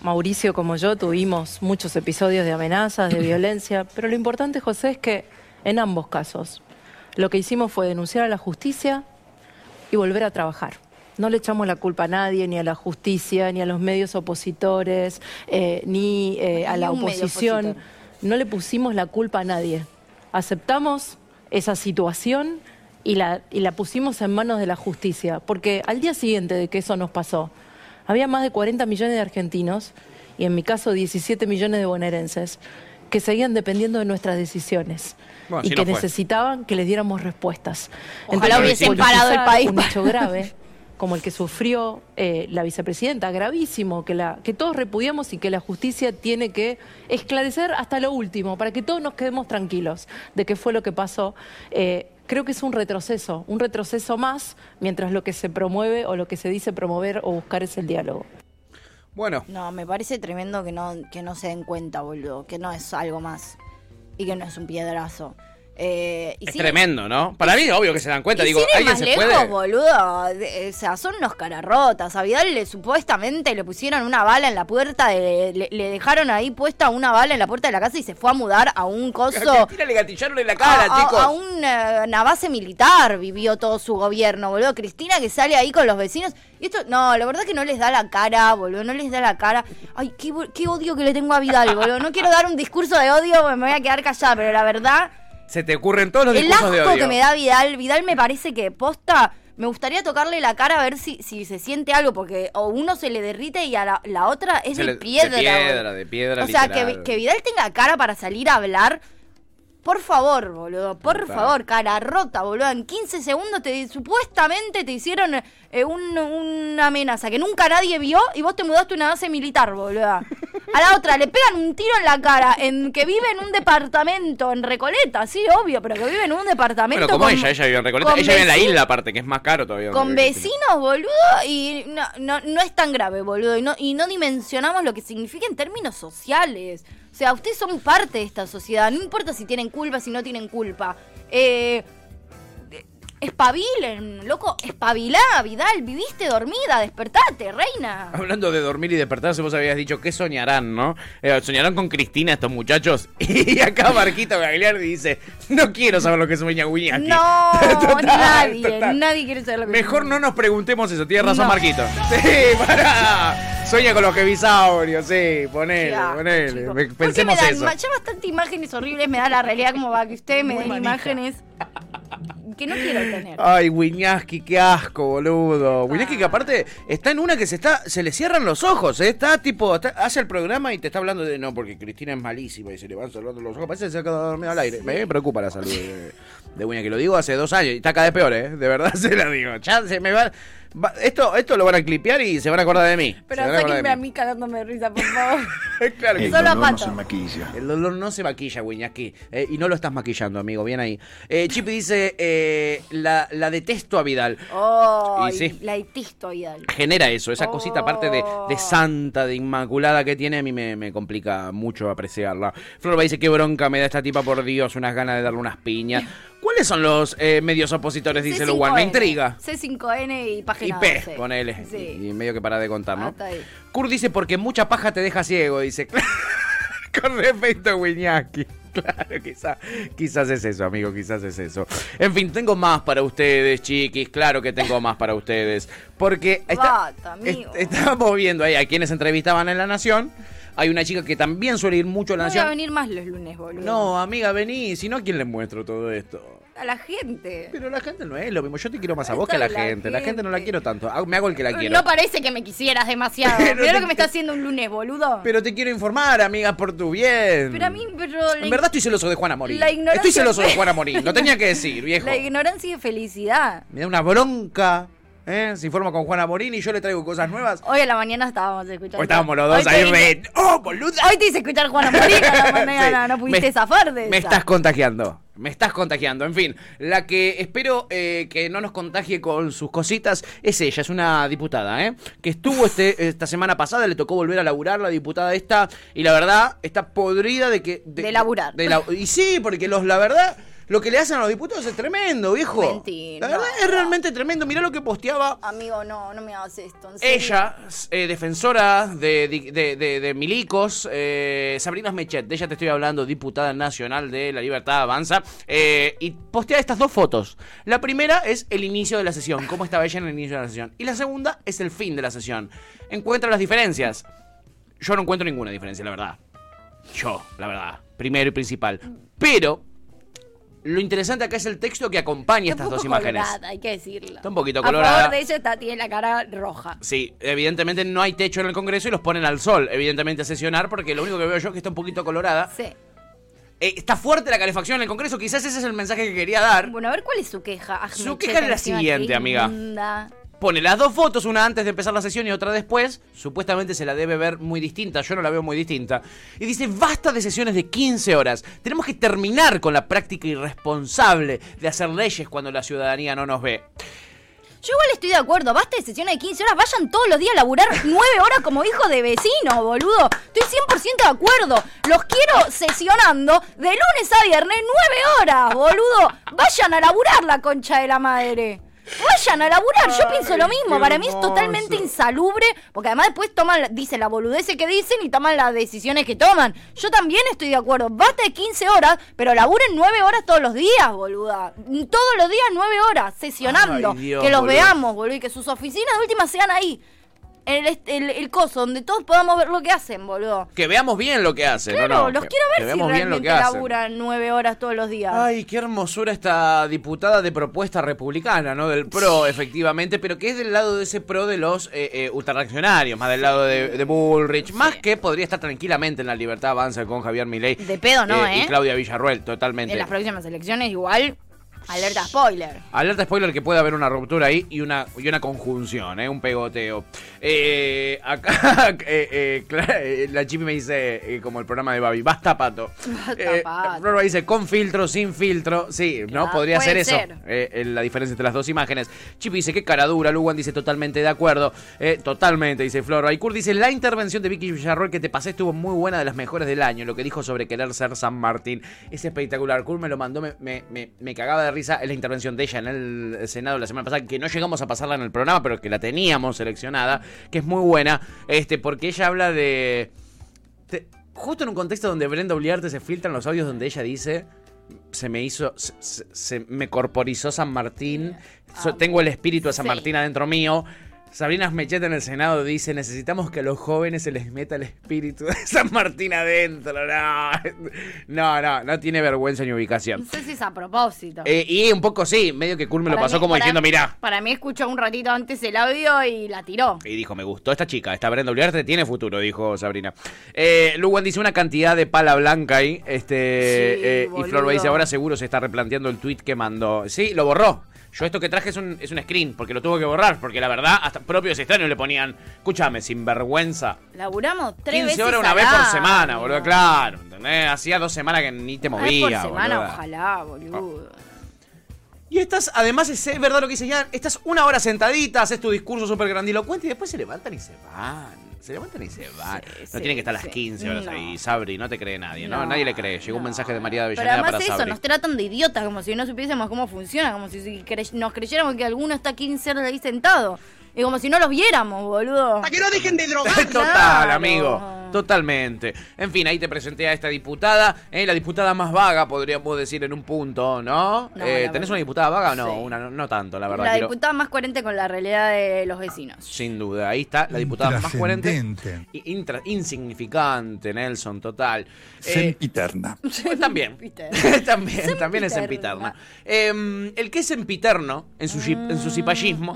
Speaker 13: Mauricio como yo tuvimos muchos episodios de amenazas, de violencia, pero lo importante, José, es que en ambos casos lo que hicimos fue denunciar a la justicia y volver a trabajar. No le echamos la culpa a nadie, ni a la justicia, ni a los medios opositores, eh, ni eh, a la oposición. No le pusimos la culpa a nadie. Aceptamos esa situación y la, y la pusimos en manos de la justicia, porque al día siguiente de que eso nos pasó, había más de 40 millones de argentinos, y en mi caso 17 millones de bonaerenses, que seguían dependiendo de nuestras decisiones
Speaker 1: Bueno,
Speaker 13: y que
Speaker 1: no
Speaker 13: necesitaban que les diéramos respuestas.
Speaker 2: Ojalá hubiesen parado el país
Speaker 13: Un hecho grave como el que sufrió eh, la vicepresidenta, gravísimo, que, la, que todos repudiamos y que la justicia tiene que esclarecer hasta lo último, para que todos nos quedemos tranquilos de qué fue lo que pasó. Eh, creo que es un retroceso, un retroceso más, mientras lo que se promueve o lo que se dice promover o buscar es el diálogo.
Speaker 1: Bueno,
Speaker 2: No, me parece tremendo que no, que no se den cuenta, boludo. Que no es algo más. Y que no es un piedrazo. Eh, y
Speaker 1: es
Speaker 2: sin-
Speaker 1: tremendo, ¿no? Para mí, obvio que se dan cuenta.
Speaker 2: y
Speaker 1: Digo,
Speaker 2: sin ir
Speaker 1: ¿alguien
Speaker 2: más
Speaker 1: se
Speaker 2: lejos,
Speaker 1: puede?
Speaker 2: boludo. de- o sea, son unos cararrotas. A Vidal le, supuestamente le pusieron una bala en la puerta, de- le, le dejaron ahí puesta una bala en la puerta de la casa y se fue a mudar a un coso.
Speaker 1: Cristina le gatillaron en la cara,
Speaker 2: a, a-
Speaker 1: chicos.
Speaker 2: a una, una base militar vivió todo su gobierno, boludo. Cristina que sale ahí con los vecinos. Y esto, no, la verdad que no les da la cara, boludo. No les da la cara. Ay, qué, qué odio que le tengo a Vidal, boludo. No quiero dar un discurso de odio me voy a quedar callada, pero la verdad.
Speaker 1: Se te ocurren todos los
Speaker 2: El
Speaker 1: discursos de
Speaker 2: asco
Speaker 1: odio.
Speaker 2: que me da Vidal, Vidal me parece que posta, me gustaría tocarle la cara a ver si, si se siente algo, porque o uno se le derrite y a la, la otra es
Speaker 1: Se
Speaker 2: de
Speaker 1: le-
Speaker 2: piedra.
Speaker 1: De piedra, de piedra,
Speaker 2: O sea, que, que Vidal tenga cara para salir a hablar. Por favor, boludo, por favor, cara rota, boludo. En 15 segundos te supuestamente te hicieron eh, un- una amenaza que nunca nadie vio y vos te mudaste a una base militar, boludo. A la otra le pegan un tiro en la cara en que vive en un departamento en Recoleta, sí, obvio, pero que vive en un departamento
Speaker 1: Bueno, como
Speaker 2: con-
Speaker 1: ella, ella vive en Recoleta. Ella vive en la isla, aparte, que es más caro todavía.
Speaker 2: con vecinos, boludo, y no, no, no es tan grave, boludo, y no, y no dimensionamos lo que significa en términos sociales. O sea, ustedes son parte de esta sociedad, no importa si tienen culpa, si no tienen culpa. Eh, espabilen, loco, espabilá, Vidal, viviste dormida, despertate, reina.
Speaker 1: Hablando de dormir y despertarse, vos habías dicho que soñarán, ¿no? Eh, soñarán con Cristina estos muchachos. Y acá Marquito Gagliardi dice, no quiero saber lo que sueña Wiñaki.
Speaker 2: No,
Speaker 1: Total,
Speaker 2: nadie,
Speaker 1: total.
Speaker 2: nadie quiere saber lo que
Speaker 1: Mejor no nos preguntemos eso, tiene razón
Speaker 2: No.
Speaker 1: Marquito. Sí, pará. Sueña con los kevisaurios, sí, ponele,
Speaker 2: Ya,
Speaker 1: ponele.
Speaker 2: chicos.
Speaker 1: Me-
Speaker 2: ¿Por qué me
Speaker 1: Pensemos
Speaker 2: dan
Speaker 1: eso.
Speaker 2: ya bastante imágenes horribles me da la realidad como para que ustedes me
Speaker 1: Muy
Speaker 2: den
Speaker 1: manija.
Speaker 2: imágenes que no quiero tener.
Speaker 1: Ay, Wiñaski, qué asco, boludo. Wiñaski que aparte está en una que se está, se le cierran los ojos, ¿eh? está tipo, está- hace el programa y te está hablando de no, porque Cristina es malísima y se le van cerrando los ojos, parece que se ha quedado dormido al aire. Me preocupa la salud de, de Wiñaski, lo digo hace dos años y está cada vez peor, ¿eh? De verdad se la digo. Ya se me va, va- esto, esto lo van a clipear y se van a acordar de mí.
Speaker 2: Pero
Speaker 1: se van a acordar
Speaker 2: sáquenme
Speaker 1: de
Speaker 2: a
Speaker 1: mí.
Speaker 2: mí cagándome de risa, por favor.
Speaker 1: Claro que
Speaker 2: El Solo a dolor no Pato. se
Speaker 1: maquilla. El dolor no se maquilla. Eh, y no lo estás maquillando, amigo. Bien ahí. Eh, Chipi dice, eh, la, la detesto a Vidal.
Speaker 2: Oh,
Speaker 1: Y sí.
Speaker 2: la detesto a Vidal.
Speaker 1: genera eso, esa cosita aparte de, de santa, de inmaculada que tiene, a mí me, me complica mucho apreciarla. Florba dice, qué bronca me da esta tipa, por Dios, unas ganas de darle unas piñas. ¿Cuáles son los eh, medios opositores? Dice Luwan. Me
Speaker 2: C5N.
Speaker 1: intriga.
Speaker 2: C5N y página
Speaker 1: Y P,
Speaker 2: 12.
Speaker 1: ponele.
Speaker 2: Sí.
Speaker 1: Y medio que para de contar, ¿no?
Speaker 2: Hasta ahí.
Speaker 1: Kurt dice, porque mucha paja te deja ciego, dice. Con respecto a Wiñaki. Claro, quizá- quizás es eso, amigo, quizás es eso. En fin, tengo más para ustedes, chiquis. Claro que tengo más para ustedes. Porque está,
Speaker 2: amigo.
Speaker 1: est- estábamos viendo ahí a quienes entrevistaban en La Nación. Hay una chica que también suele ir mucho a La
Speaker 2: No voy a
Speaker 1: Nación.
Speaker 2: venir más los lunes, boludo.
Speaker 1: No, amiga, vení. Si no, ¿a quién le muestro todo esto?
Speaker 2: A la gente.
Speaker 1: Pero la gente no es lo mismo. Yo te quiero más a vos que a la gente. La gente no la quiero tanto. Ah, Me hago el que la quiero.
Speaker 2: No parece que me quisieras demasiado.
Speaker 1: Pero
Speaker 2: Mirá
Speaker 1: te-
Speaker 2: lo que me está haciendo un lunes, boludo.
Speaker 1: Pero te quiero informar, amiga, por tu bien.
Speaker 2: Pero a mí, pero
Speaker 1: En verdad estoy celoso de Juana Morín.
Speaker 2: La ignorancia-
Speaker 1: Estoy celoso de Juana Morín. Lo tenía que decir, viejo.
Speaker 2: La ignorancia y felicidad.
Speaker 1: Me da una bronca. ¿Eh? Se informa con Juana Morín y yo le traigo cosas nuevas.
Speaker 2: Hoy a la mañana estábamos escuchando.
Speaker 1: Hoy estábamos los dos ahí re... ¡Oh, boluda!
Speaker 2: Hoy te hice escuchar Juana Morín a la mañana,
Speaker 1: Sí.
Speaker 2: no pudiste
Speaker 1: Me-
Speaker 2: zafar de
Speaker 1: Me
Speaker 2: esa.
Speaker 1: estás contagiando. Me estás contagiando. En fin, la que espero eh, que no nos contagie con sus cositas es ella, es una diputada, ¿eh? Que estuvo este, esta semana pasada, le tocó volver a laburar la diputada esta, y la verdad, está podrida de que.
Speaker 2: De laburar.
Speaker 1: de la- y sí, porque los, la verdad. Lo que le hacen a los diputados es tremendo, viejo.
Speaker 2: Mentira.
Speaker 1: La verdad es realmente tremendo. Mirá lo que posteaba
Speaker 2: Amigo, no, no me hagas esto. en serio.
Speaker 1: ella, eh, defensora de, de, de- de milicos, eh, Sabrina Mechet, de ella te estoy hablando, diputada nacional de La Libertad Avanza, eh, y postea estas dos fotos. La primera es el inicio de la sesión, cómo estaba ella en el inicio de la sesión. Y la segunda es el fin de la sesión. Encuentra las diferencias. Yo no encuentro ninguna diferencia, la verdad. Yo, la verdad. Primero y principal. Pero, lo interesante acá es el texto que acompaña
Speaker 2: Está
Speaker 1: estas
Speaker 2: un
Speaker 1: dos imágenes.
Speaker 2: colorada, hay que decirlo.
Speaker 1: Está un poquito
Speaker 2: A
Speaker 1: colorada.
Speaker 2: favor de ella está, tiene la cara roja.
Speaker 1: Sí, evidentemente no hay techo en el Congreso y los ponen al sol, evidentemente a sesionar, porque lo único que veo yo es que está un poquito colorada.
Speaker 2: Sí.
Speaker 1: Eh, está fuerte la calefacción en el Congreso, quizás ese es el mensaje que quería dar.
Speaker 2: Bueno, a ver cuál es su queja. Ah,
Speaker 1: Su queja es la siguiente, amiga. Pone las dos fotos, una antes de empezar la sesión y otra después. Supuestamente se la debe ver muy distinta, yo no la veo muy distinta. Y dice, basta de sesiones de 15 horas. Tenemos que terminar con la práctica irresponsable de hacer leyes cuando la ciudadanía no nos ve.
Speaker 2: Yo igual estoy de acuerdo, basta de sesiones de 15 horas, vayan todos los días a laburar 9 horas como hijo de vecino, boludo. Estoy 100% de acuerdo. Los quiero sesionando de lunes a viernes 9 horas, boludo. Vayan a laburar la concha de la madre. Vayan a laburar, yo pienso lo mismo, para mí es totalmente insalubre, porque además después toman, dicen la boludez que dicen y toman las decisiones que toman. Yo también estoy de acuerdo, basta de 15 horas, pero laburen 9 horas todos los días, boluda. Todos los días 9 horas, sesionando.
Speaker 1: Ay, Dios,
Speaker 2: que los
Speaker 1: boludo.
Speaker 2: veamos, boludo, y que sus oficinas de última sean ahí. En el, el, el coso, donde todos podamos ver lo que hacen, boludo.
Speaker 1: Que veamos bien lo que hacen,
Speaker 2: Claro,
Speaker 1: ¿no? no,
Speaker 2: los
Speaker 1: que-
Speaker 2: quiero
Speaker 1: que
Speaker 2: ver si
Speaker 1: veamos bien lo
Speaker 2: realmente
Speaker 1: que hacen.
Speaker 2: laburan 9 horas todos los días.
Speaker 1: Ay, qué hermosura esta diputada de propuesta republicana, ¿no? Del PRO, efectivamente, pero que es del lado de ese PRO de los eh, eh, ultrarreaccionarios, más del lado de, de Bullrich, más que podría estar tranquilamente en la libertad avanza con Javier Milei.
Speaker 2: De pedo no,
Speaker 1: Y
Speaker 2: ¿eh?
Speaker 1: Claudia Villarruel, totalmente.
Speaker 2: En las próximas elecciones igual, alerta spoiler.
Speaker 1: Alerta spoiler que puede haber una ruptura ahí y una, y una conjunción, ¿eh? un pegoteo. Eh, acá eh, la chipi me dice, como el programa de Babi, basta pato. Florba dice, con filtro, sin filtro. Sí, ¿no?
Speaker 2: Claro,
Speaker 1: Podría ser eso.
Speaker 2: ser.
Speaker 1: la diferencia entre las dos imágenes. Chipi dice, qué cara dura. Lugan dice, totalmente de acuerdo. Totalmente, dice Florba. Y Kurt dice, la intervención de Vicky Villarroel que te pasé estuvo muy buena, de las mejores del año. Lo que dijo sobre querer ser San Martín es espectacular. Kurt me lo mandó, me, me, me- me cagaba de risa. Es la intervención de ella en el Senado la semana pasada, que no llegamos a pasarla en el programa, pero que la teníamos seleccionada, que es muy buena, este, porque ella habla de... te- justo en un contexto donde Brenda Uliarte se filtran los audios donde ella dice se me hizo se, se- se me corporizó San Martín so- tengo el espíritu de San. Martín adentro mío Sabrina Smecheta en el Senado dice necesitamos que a los jóvenes se les meta el espíritu de San Martín adentro no no no, no tiene vergüenza ni ubicación
Speaker 2: No sé si es a propósito.
Speaker 1: Eh, y un poco sí medio que Cool me lo pasó
Speaker 2: mí-
Speaker 1: como diciendo mirá
Speaker 2: Para mí escuchó un ratito antes el audio y la tiró.
Speaker 1: Y dijo, me gustó esta chica, esta Brenda Uliarte tiene futuro, dijo Sabrina. Eh, dice una cantidad de pala blanca ahí. Este,
Speaker 2: Sí,
Speaker 1: eh, y
Speaker 2: boludo.
Speaker 1: Flor dice, ahora seguro se está replanteando el tweet que mandó. Sí, lo borró. Yo esto que traje es un, es un screen, porque lo tuvo que borrar, porque la verdad, hasta propios extraños le ponían, escúchame, sin vergüenza.
Speaker 2: Laburamos tres
Speaker 1: 15
Speaker 2: veces
Speaker 1: horas una vez por semana, boludo, claro. ¿entendés? Hacía dos semanas que ni te
Speaker 2: Una vez
Speaker 1: movía,
Speaker 2: por semana,
Speaker 1: boluda.
Speaker 2: ojalá, boludo.
Speaker 1: Y estás, además, es eh, verdad lo que dice ya, estás una hora sentadita, haces tu discurso súper grandilocuente y después se levantan y se van. Se levantan y se van. no
Speaker 2: sí,
Speaker 1: tienen que estar las
Speaker 2: sí.
Speaker 1: 15 horas
Speaker 2: No.
Speaker 1: ahí, Sabri, no te cree nadie, ¿no?
Speaker 2: No,
Speaker 1: Nadie le cree. Llegó un mensaje de María de
Speaker 2: Pero
Speaker 1: Avellaneda
Speaker 2: además
Speaker 1: para
Speaker 2: eso,
Speaker 1: Sabri.
Speaker 2: nos tratan de idiotas, como si no supiésemos cómo funciona, como si si cre- nos creyéramos que alguno está 15 horas ahí sentado. Y como si no los viéramos, boludo. Para
Speaker 10: que no dejen de drogar.
Speaker 1: Total, amigo. Totalmente. En fin, ahí te presenté a esta diputada, eh, la diputada más vaga, podríamos decir en un punto, ¿no?
Speaker 2: No,
Speaker 1: Eh, ¿Tenés una diputada vaga o no?
Speaker 2: Sí.
Speaker 1: Una, no, no tanto, la verdad.
Speaker 2: La
Speaker 1: quiero-
Speaker 2: diputada más coherente con la realidad de los vecinos.
Speaker 1: Sin duda, ahí está la diputada más coherente. Intra- insignificante, Nelson, total. Eh,
Speaker 14: Sempiterna.
Speaker 1: pues también. también, también es sempiterna. Eh, el que es sempiterno en su, jip- en su cipallismo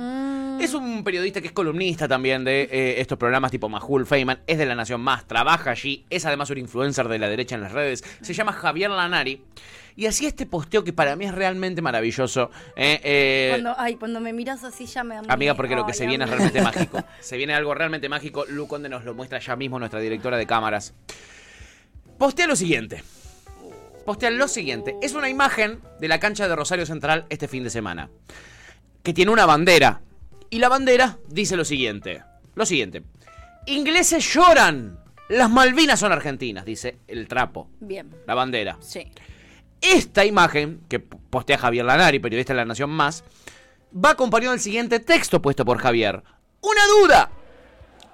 Speaker 1: es un periodista que es columnista también de eh, estos programas tipo Majul Feynman, es de La Nación Más, trabaja allí, es además un influencer de la derecha en las redes, se llama Javier Lanari. Y hacía este posteo que para mí es realmente maravilloso. eh, eh,
Speaker 2: Cuando, ay, cuando me miras así ya me da
Speaker 1: Amiga, porque lo que
Speaker 2: ay,
Speaker 1: se viene es realmente mágico. Se viene algo realmente mágico. Lu Conde nos lo muestra ya mismo, nuestra directora de cámaras. Postea lo siguiente. Postea lo siguiente. Es una imagen de la cancha de Rosario Central este fin de semana. Que tiene una bandera. Y la bandera dice lo siguiente. Lo siguiente. Ingleses lloran. Las Malvinas son argentinas, dice el trapo.
Speaker 2: Bien,
Speaker 1: La bandera.
Speaker 2: sí.
Speaker 1: Esta imagen, que postea Javier Lanari, periodista de La Nación Más, va acompañado del siguiente texto puesto por Javier. ¡Una duda!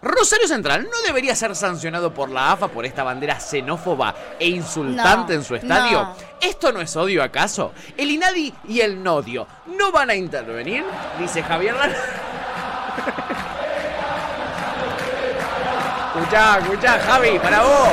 Speaker 1: Rosario Central no debería ser sancionado por la AFA por esta bandera xenófoba e insultante
Speaker 2: No,
Speaker 1: en su estadio.
Speaker 2: no.
Speaker 1: ¿Esto no es odio acaso? ¿El INADI y el Nodio no van a intervenir? Dice Javier Lanari. escuchá, escuchá, Javi, para vos.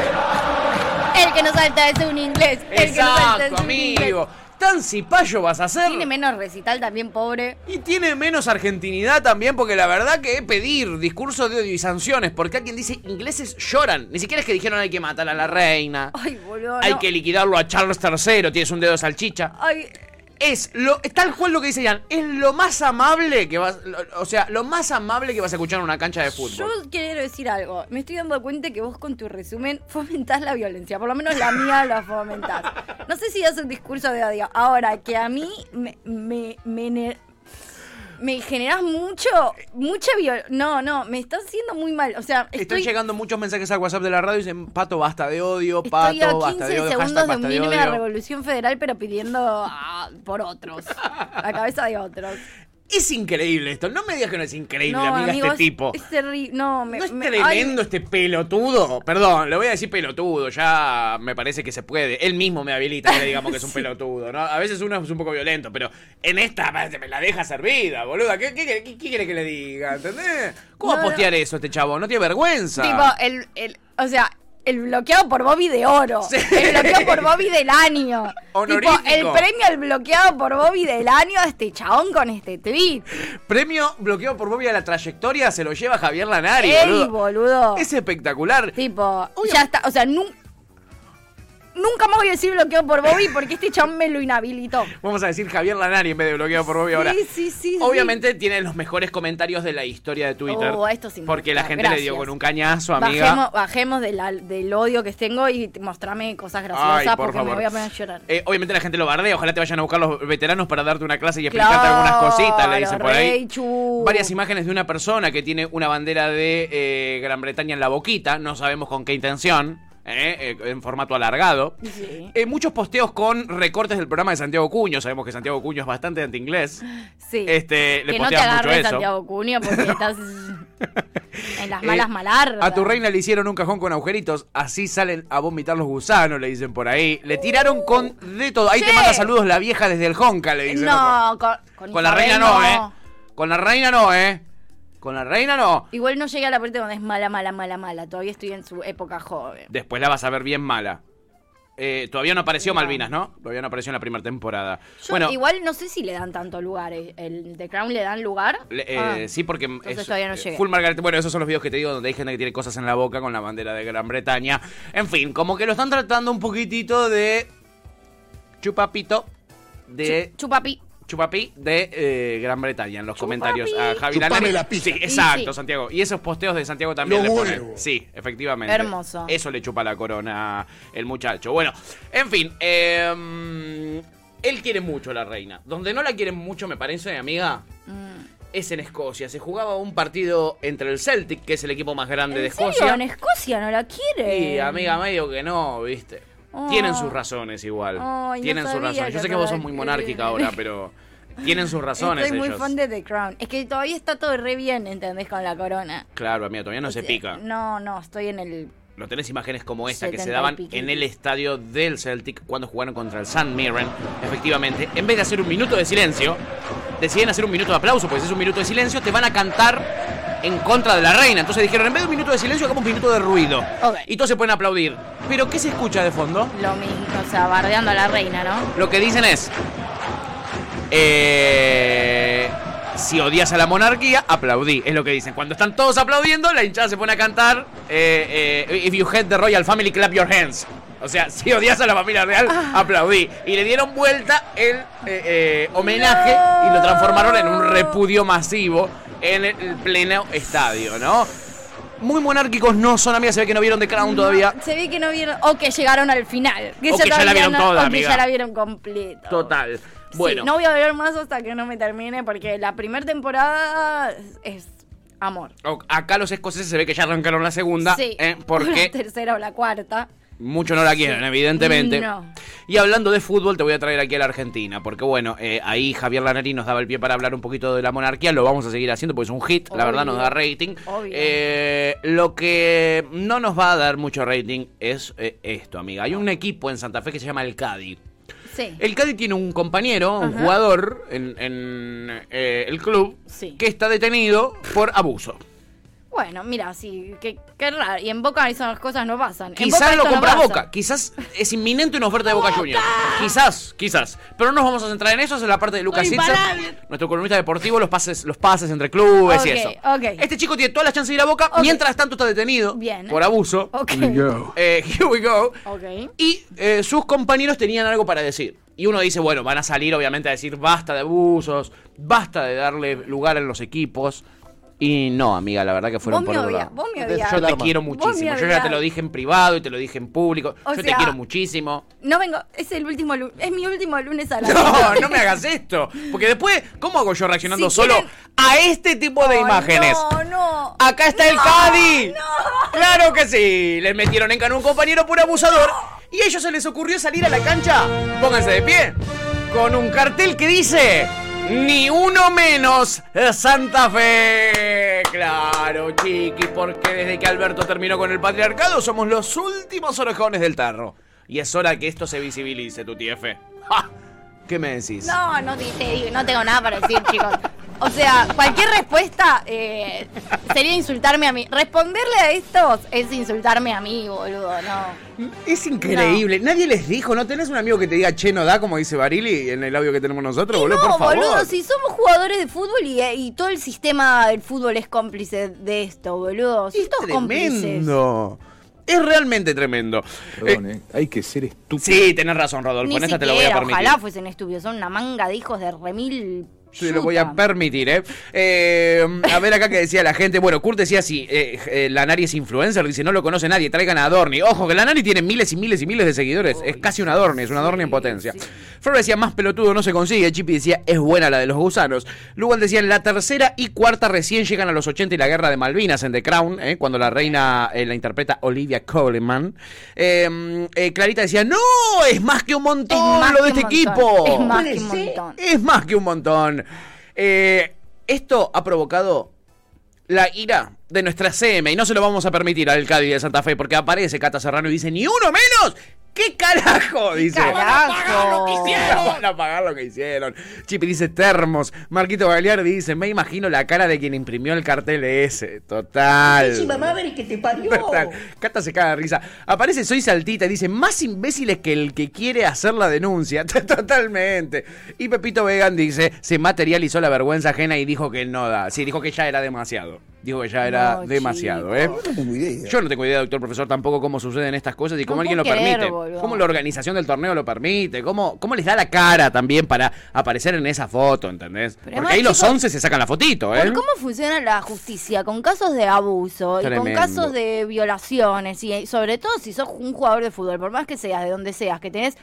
Speaker 2: El que no salta es un inglés. El que no salta es
Speaker 1: Exacto,
Speaker 2: inglés.
Speaker 1: Tan cipayo vas a ser.
Speaker 2: Tiene menos recital también, pobre.
Speaker 1: Y tiene menos argentinidad también, porque la verdad que pedir discursos de odio y sanciones, porque alguien dice ingleses lloran. Ni siquiera es que dijeron hay que matar a la reina,
Speaker 2: Ay, boludo.
Speaker 1: hay
Speaker 2: no.
Speaker 1: que liquidarlo a Charles III, tienes un dedo de salchicha.
Speaker 2: Ay,
Speaker 1: Es lo, tal cual lo que dice Jan, es lo más amable que vas, o sea, lo más amable que vas a escuchar en una cancha de fútbol.
Speaker 2: Yo quiero decir algo. Me estoy dando cuenta que vos con tu resumen fomentás la violencia. Por lo menos la mía la fomentás. No sé si das un discurso de odio. Ahora, que a mí me, me, me, me generás mucho, mucha violencia. No, no, me estás haciendo muy mal. O sea,
Speaker 1: Estoy llegando muchos mensajes al WhatsApp de la radio y dicen, Pato, basta de odio,
Speaker 2: estoy a
Speaker 1: Pato, basta
Speaker 2: 15
Speaker 1: de odio,
Speaker 2: segundos de unirme a
Speaker 1: odio.
Speaker 2: Revolución Federal, pero pidiendo ah, por otros. La cabeza de otros.
Speaker 1: Es increíble esto, no me digas que no es increíble,
Speaker 2: No,
Speaker 1: amiga,
Speaker 2: amigo,
Speaker 1: este
Speaker 2: es-
Speaker 1: tipo.
Speaker 2: Es terrible. No, me,
Speaker 1: ¿No es
Speaker 2: me-
Speaker 1: tremendo
Speaker 2: ay,
Speaker 1: este pelotudo? Perdón, le voy a decir pelotudo, ya me parece que se puede. Él mismo me habilita que le digamos que es un pelotudo, ¿no? A veces uno es un poco violento, pero en esta me la deja servida, boluda. ¿Qué, qué, qué- qué quiere que le diga? ¿Entendés? ¿Cómo va a
Speaker 2: No,
Speaker 1: postear eso este chavo? No tiene vergüenza.
Speaker 2: Tipo, el, el, o sea, el bloqueado por Bobby de oro. El bloqueado por Bobby del año. Tipo, el premio al bloqueado por Bobby del año a este chabón con este tweet.
Speaker 1: Premio bloqueado por Bobby a la trayectoria se lo lleva Javier Lanari,
Speaker 2: Ey,
Speaker 1: boludo.
Speaker 2: boludo.
Speaker 1: Es espectacular.
Speaker 2: Tipo, ya está, o sea, nu- nunca más voy a decir bloqueado por Bobby porque este chabón me lo inhabilitó.
Speaker 1: Vamos a decir Javier Lanari en vez de bloqueado por Bobby ahora.
Speaker 2: Sí, sí, sí.
Speaker 1: Obviamente tiene los mejores comentarios de la historia de Twitter.
Speaker 2: Oh, esto sí
Speaker 1: porque la gente le dio con un cañazo, amiga.
Speaker 2: Bajemos, bajemos de la- del odio que tengo y mostrame cosas graciosas
Speaker 1: Ay, por
Speaker 2: porque
Speaker 1: favor.
Speaker 2: me voy a poner a llorar.
Speaker 1: Eh, obviamente la gente lo bardea, ojalá te vayan a buscar los veteranos para darte una clase y explicarte algunas cositas, le dicen por ahí. Varias imágenes de una persona que tiene una bandera de eh, Gran Bretaña en la boquita, no sabemos con qué intención, eh, eh, en formato alargado.
Speaker 2: Sí.
Speaker 1: Eh, muchos posteos con recortes del programa de Santiago Cuño, sabemos que Santiago Cuño es bastante anti-inglés.
Speaker 2: Sí.
Speaker 1: Este, le
Speaker 2: que no te
Speaker 1: mucho
Speaker 2: agarre
Speaker 1: eso.
Speaker 2: Santiago Cunio porque estás en las
Speaker 1: Eh,
Speaker 2: malas malardas.
Speaker 1: A tu reina le hicieron un cajón con agujeritos, así salen a vomitar los gusanos, le dicen por ahí. Le tiraron con de todo. Ahí te manda saludos la vieja desde el Honka, le dicen.
Speaker 2: No, con, con
Speaker 1: Con la reina no, ¿eh? Con la reina no, ¿eh? Con la reina no.
Speaker 2: Igual no llegué a la parte donde es mala, mala, mala, mala. Todavía estoy en su época joven.
Speaker 1: Después la vas a ver bien mala. Eh, todavía no apareció Malvinas, ¿no? Todavía no apareció en la primera temporada.
Speaker 2: Yo
Speaker 1: bueno,
Speaker 2: igual no sé si le dan tanto lugar. ¿eh? ¿El The Crown le dan lugar?
Speaker 1: le- eh,
Speaker 2: Ah.
Speaker 1: sí, porque es,
Speaker 2: todavía no
Speaker 1: eh,
Speaker 2: llegué.
Speaker 1: Full Margaret. Bueno, esos son los videos que te digo donde hay gente que tiene cosas en la boca con la bandera de Gran Bretaña. En fin, como que lo están tratando un poquitito de chupapito de
Speaker 2: Chupapi.
Speaker 1: Chupapi de eh, Gran Bretaña en los comentarios a Javi Lanari.
Speaker 14: la pija.
Speaker 1: Sí, exacto,
Speaker 2: sí.
Speaker 1: Santiago. Y esos posteos de Santiago también le ponen. Sí, efectivamente.
Speaker 2: Hermoso.
Speaker 1: Eso le chupa la corona el muchacho. Bueno, en fin. eh, él quiere mucho a la reina. Donde no la quieren mucho, me parece, amiga,
Speaker 2: Mm.
Speaker 1: es en Escocia. Se jugaba un partido entre el Celtic, que es el equipo más grande de
Speaker 2: ¿En serio?
Speaker 1: Escocia.
Speaker 2: ¿En Escocia no la quiere?
Speaker 1: Y amiga, medio que no, viste.
Speaker 2: Oh.
Speaker 1: Tienen sus razones igual.
Speaker 2: No
Speaker 1: Tienen sus razones. Yo sé que vos sos muy monárquica ahora, pero tienen sus razones
Speaker 2: Estoy muy
Speaker 1: ellos.
Speaker 2: fan de The Crown. Es que todavía está todo re bien, ¿entendés? Con la corona.
Speaker 1: Claro, amiga, todavía no se pica.
Speaker 2: No, no, estoy en el...
Speaker 1: No tenés imágenes como esta que se
Speaker 2: 70 y
Speaker 1: daban en el estadio del Celtic cuando jugaron contra el San Mirren. Efectivamente, en vez de hacer un minuto de silencio, deciden hacer un minuto de aplauso, pues es un minuto de silencio, te van a cantar en contra de la reina. Entonces dijeron, en vez de un minuto de silencio, hagamos un minuto de ruido.
Speaker 2: Ok.
Speaker 1: Y todos se pueden aplaudir. Pero ¿qué se escucha de fondo?
Speaker 2: Lo mismo, o sea, bardeando a la reina, ¿no?
Speaker 1: Lo que dicen es. eh, si odias a la monarquía, aplaudí. Es lo que dicen. Cuando están todos aplaudiendo, la hinchada se pone a cantar. eh, eh, If you hate the royal family, clap your hands. O sea, si odias a la familia real, aplaudí. Y le dieron vuelta el eh, eh, homenaje y lo transformaron en un repudio masivo en el pleno estadio, ¿no? Muy monárquicos no son, amigas. Se ve que no vieron The Crown todavía.
Speaker 2: Se ve que no vieron, o que llegaron al final.
Speaker 1: O que ya la vieron
Speaker 2: no-
Speaker 1: toda,
Speaker 2: o
Speaker 1: amiga.
Speaker 2: que ya la vieron completa.
Speaker 1: Total. Bueno.
Speaker 2: Sí, no voy a ver más hasta que no me termine, porque la primera temporada es, amor.
Speaker 1: Acá los escoceses se ve que ya arrancaron la segunda,
Speaker 2: sí.
Speaker 1: eh,
Speaker 2: La
Speaker 1: porque
Speaker 2: tercera o la cuarta.
Speaker 1: Muchos no la quieren, evidentemente.
Speaker 2: No.
Speaker 1: Y hablando de fútbol, te voy a traer aquí a la Argentina, porque bueno, eh, ahí Javier Lanari nos daba el pie para hablar un poquito de la monarquía, lo vamos a seguir haciendo porque es un hit, la verdad nos da rating. Eh, lo que no nos va a dar mucho rating es eh, esto, amiga. Hay un equipo en Santa Fe que se llama el Cádiz.
Speaker 2: Sí.
Speaker 1: El Cádiz tiene un compañero, un jugador en, en, eh, el club,
Speaker 2: Sí.
Speaker 1: que está detenido por abuso.
Speaker 2: Bueno, mira, sí, qué, qué raro. Y en Boca esas cosas no pasan. En
Speaker 1: Quizás
Speaker 2: Boca
Speaker 1: lo
Speaker 2: no
Speaker 1: compra. Boca, quizás es inminente una oferta de Boca Juniors. Quizás, quizás. Pero no nos vamos a centrar en eso, es en la parte de Lucas
Speaker 2: imparable.
Speaker 1: nuestro columnista deportivo, los pases, los pases entre clubes y eso. Este chico tiene todas las chances de ir a Boca, mientras tanto está detenido
Speaker 2: Bien.
Speaker 1: por abuso.
Speaker 2: Ok.
Speaker 1: Eh, here we go. Y eh, sus compañeros tenían algo para decir. Y uno dice, bueno, van a salir obviamente a decir basta de abusos, basta de darle lugar en los equipos. Y no, amiga, la verdad que fueron
Speaker 2: Vos
Speaker 1: por
Speaker 2: me
Speaker 1: otro
Speaker 2: odias,
Speaker 1: lado.
Speaker 2: vos me odias.
Speaker 1: Yo te quiero muchísimo. Yo ya te lo dije en privado y te lo dije en público.
Speaker 2: O
Speaker 1: Yo te quiero muchísimo.
Speaker 2: No vengo, es el último es mi último lunes a la
Speaker 1: No, no me hagas esto. Porque después, ¿cómo hago yo reaccionando
Speaker 2: Si
Speaker 1: solo
Speaker 2: quieren-
Speaker 1: a este tipo de imágenes?
Speaker 2: No, no.
Speaker 1: Acá está el Cadi. Claro que sí. Les metieron en cano a un compañero por abusador. Y a ellos se les ocurrió salir a la cancha. Pónganse de pie. Con un cartel que dice. Ni uno menos Santa Fe. Claro, chiqui, porque desde que Alberto terminó con el patriarcado somos los últimos orejones del tarro. Y es hora que esto se visibilice, tu. ¡Ja! ¿Qué me decís?
Speaker 2: No, no tengo nada para decir, chicos. O sea, cualquier respuesta eh, sería insultarme a mí. Responderle a estos es insultarme a mí, boludo, no.
Speaker 1: Es increíble. Nadie les dijo, ¿no tenés un amigo que te diga che no da, como dice Barili en el audio que tenemos nosotros, boludo?
Speaker 2: No,
Speaker 1: por favor.
Speaker 2: boludo, si somos jugadores de fútbol y, y todo el sistema del fútbol es cómplice de esto, boludo. Si cómplices.
Speaker 1: Tremendo. Es realmente tremendo.
Speaker 14: Perdón, eh, hay que ser estúpido.
Speaker 1: Sí, tenés razón, Rodolfo.
Speaker 2: Ni
Speaker 1: En esta te lo voy a
Speaker 2: siquiera,
Speaker 1: permitir.
Speaker 2: ojalá fuesen estúpidos. Son una manga de hijos de remil.
Speaker 1: Te lo voy a permitir, ¿eh? Eh, A ver acá que decía la gente. Bueno, Kurt decía sí, eh, eh, Lanari es influencer, dice no lo conoce nadie, traigan a Adorni. Ojo, que Lanari tiene miles y miles y miles de seguidores. es casi un Adorni, es un Adorni en potencia. Flor decía más pelotudo no se consigue. Chippy decía es buena la de los gusanos. Lugan decía la tercera y cuarta recién llegan a los 80 y la guerra de Malvinas en The Crown, ¿eh? cuando la reina eh, la interpreta Olivia Coleman. Eh, eh, Clarita decía no, es más que un montón
Speaker 2: más
Speaker 1: lo de este
Speaker 2: montón,
Speaker 1: equipo.
Speaker 2: es más que un montón.
Speaker 1: Es más que un montón. Eh, esto ha provocado la ira de nuestra CM y no se lo vamos a permitir al Cádiz de Santa Fe porque aparece Cata Serrano y dice ni uno menos. ¿Qué carajo? Dice.
Speaker 2: carajo?
Speaker 1: Van a pagar lo que hicieron. Chipi dice termos. Marquito Balear dice, me imagino la cara de quien imprimió el cartel ese. Total.
Speaker 15: madre que te parió.
Speaker 1: Total. Cata se caga de risa. Aparece Soy Saltita y dice, más imbéciles que el que quiere hacer la denuncia. Totalmente. Y Pepito Vegan dice, se materializó la vergüenza ajena y dijo que no da. Sí, dijo que ya era demasiado. Dijo que ya era
Speaker 2: No,
Speaker 1: demasiado. ¿eh?
Speaker 14: No tengo idea.
Speaker 1: Yo no tengo idea, doctor profesor, tampoco cómo suceden estas cosas y cómo
Speaker 2: No
Speaker 1: alguien lo permite.
Speaker 2: boludo.
Speaker 1: Cómo la organización del torneo lo permite. Cómo, cómo les da la cara también para aparecer en esa foto, ¿entendés? Porque
Speaker 2: además,
Speaker 1: ahí los
Speaker 2: chicos,
Speaker 1: 11 se sacan la fotito, ¿eh?
Speaker 2: ¿Por ¿Cómo funciona la justicia? Con casos de abuso y con casos de violaciones y sobre todo si sos un jugador de fútbol, por más que seas de donde seas, que tenés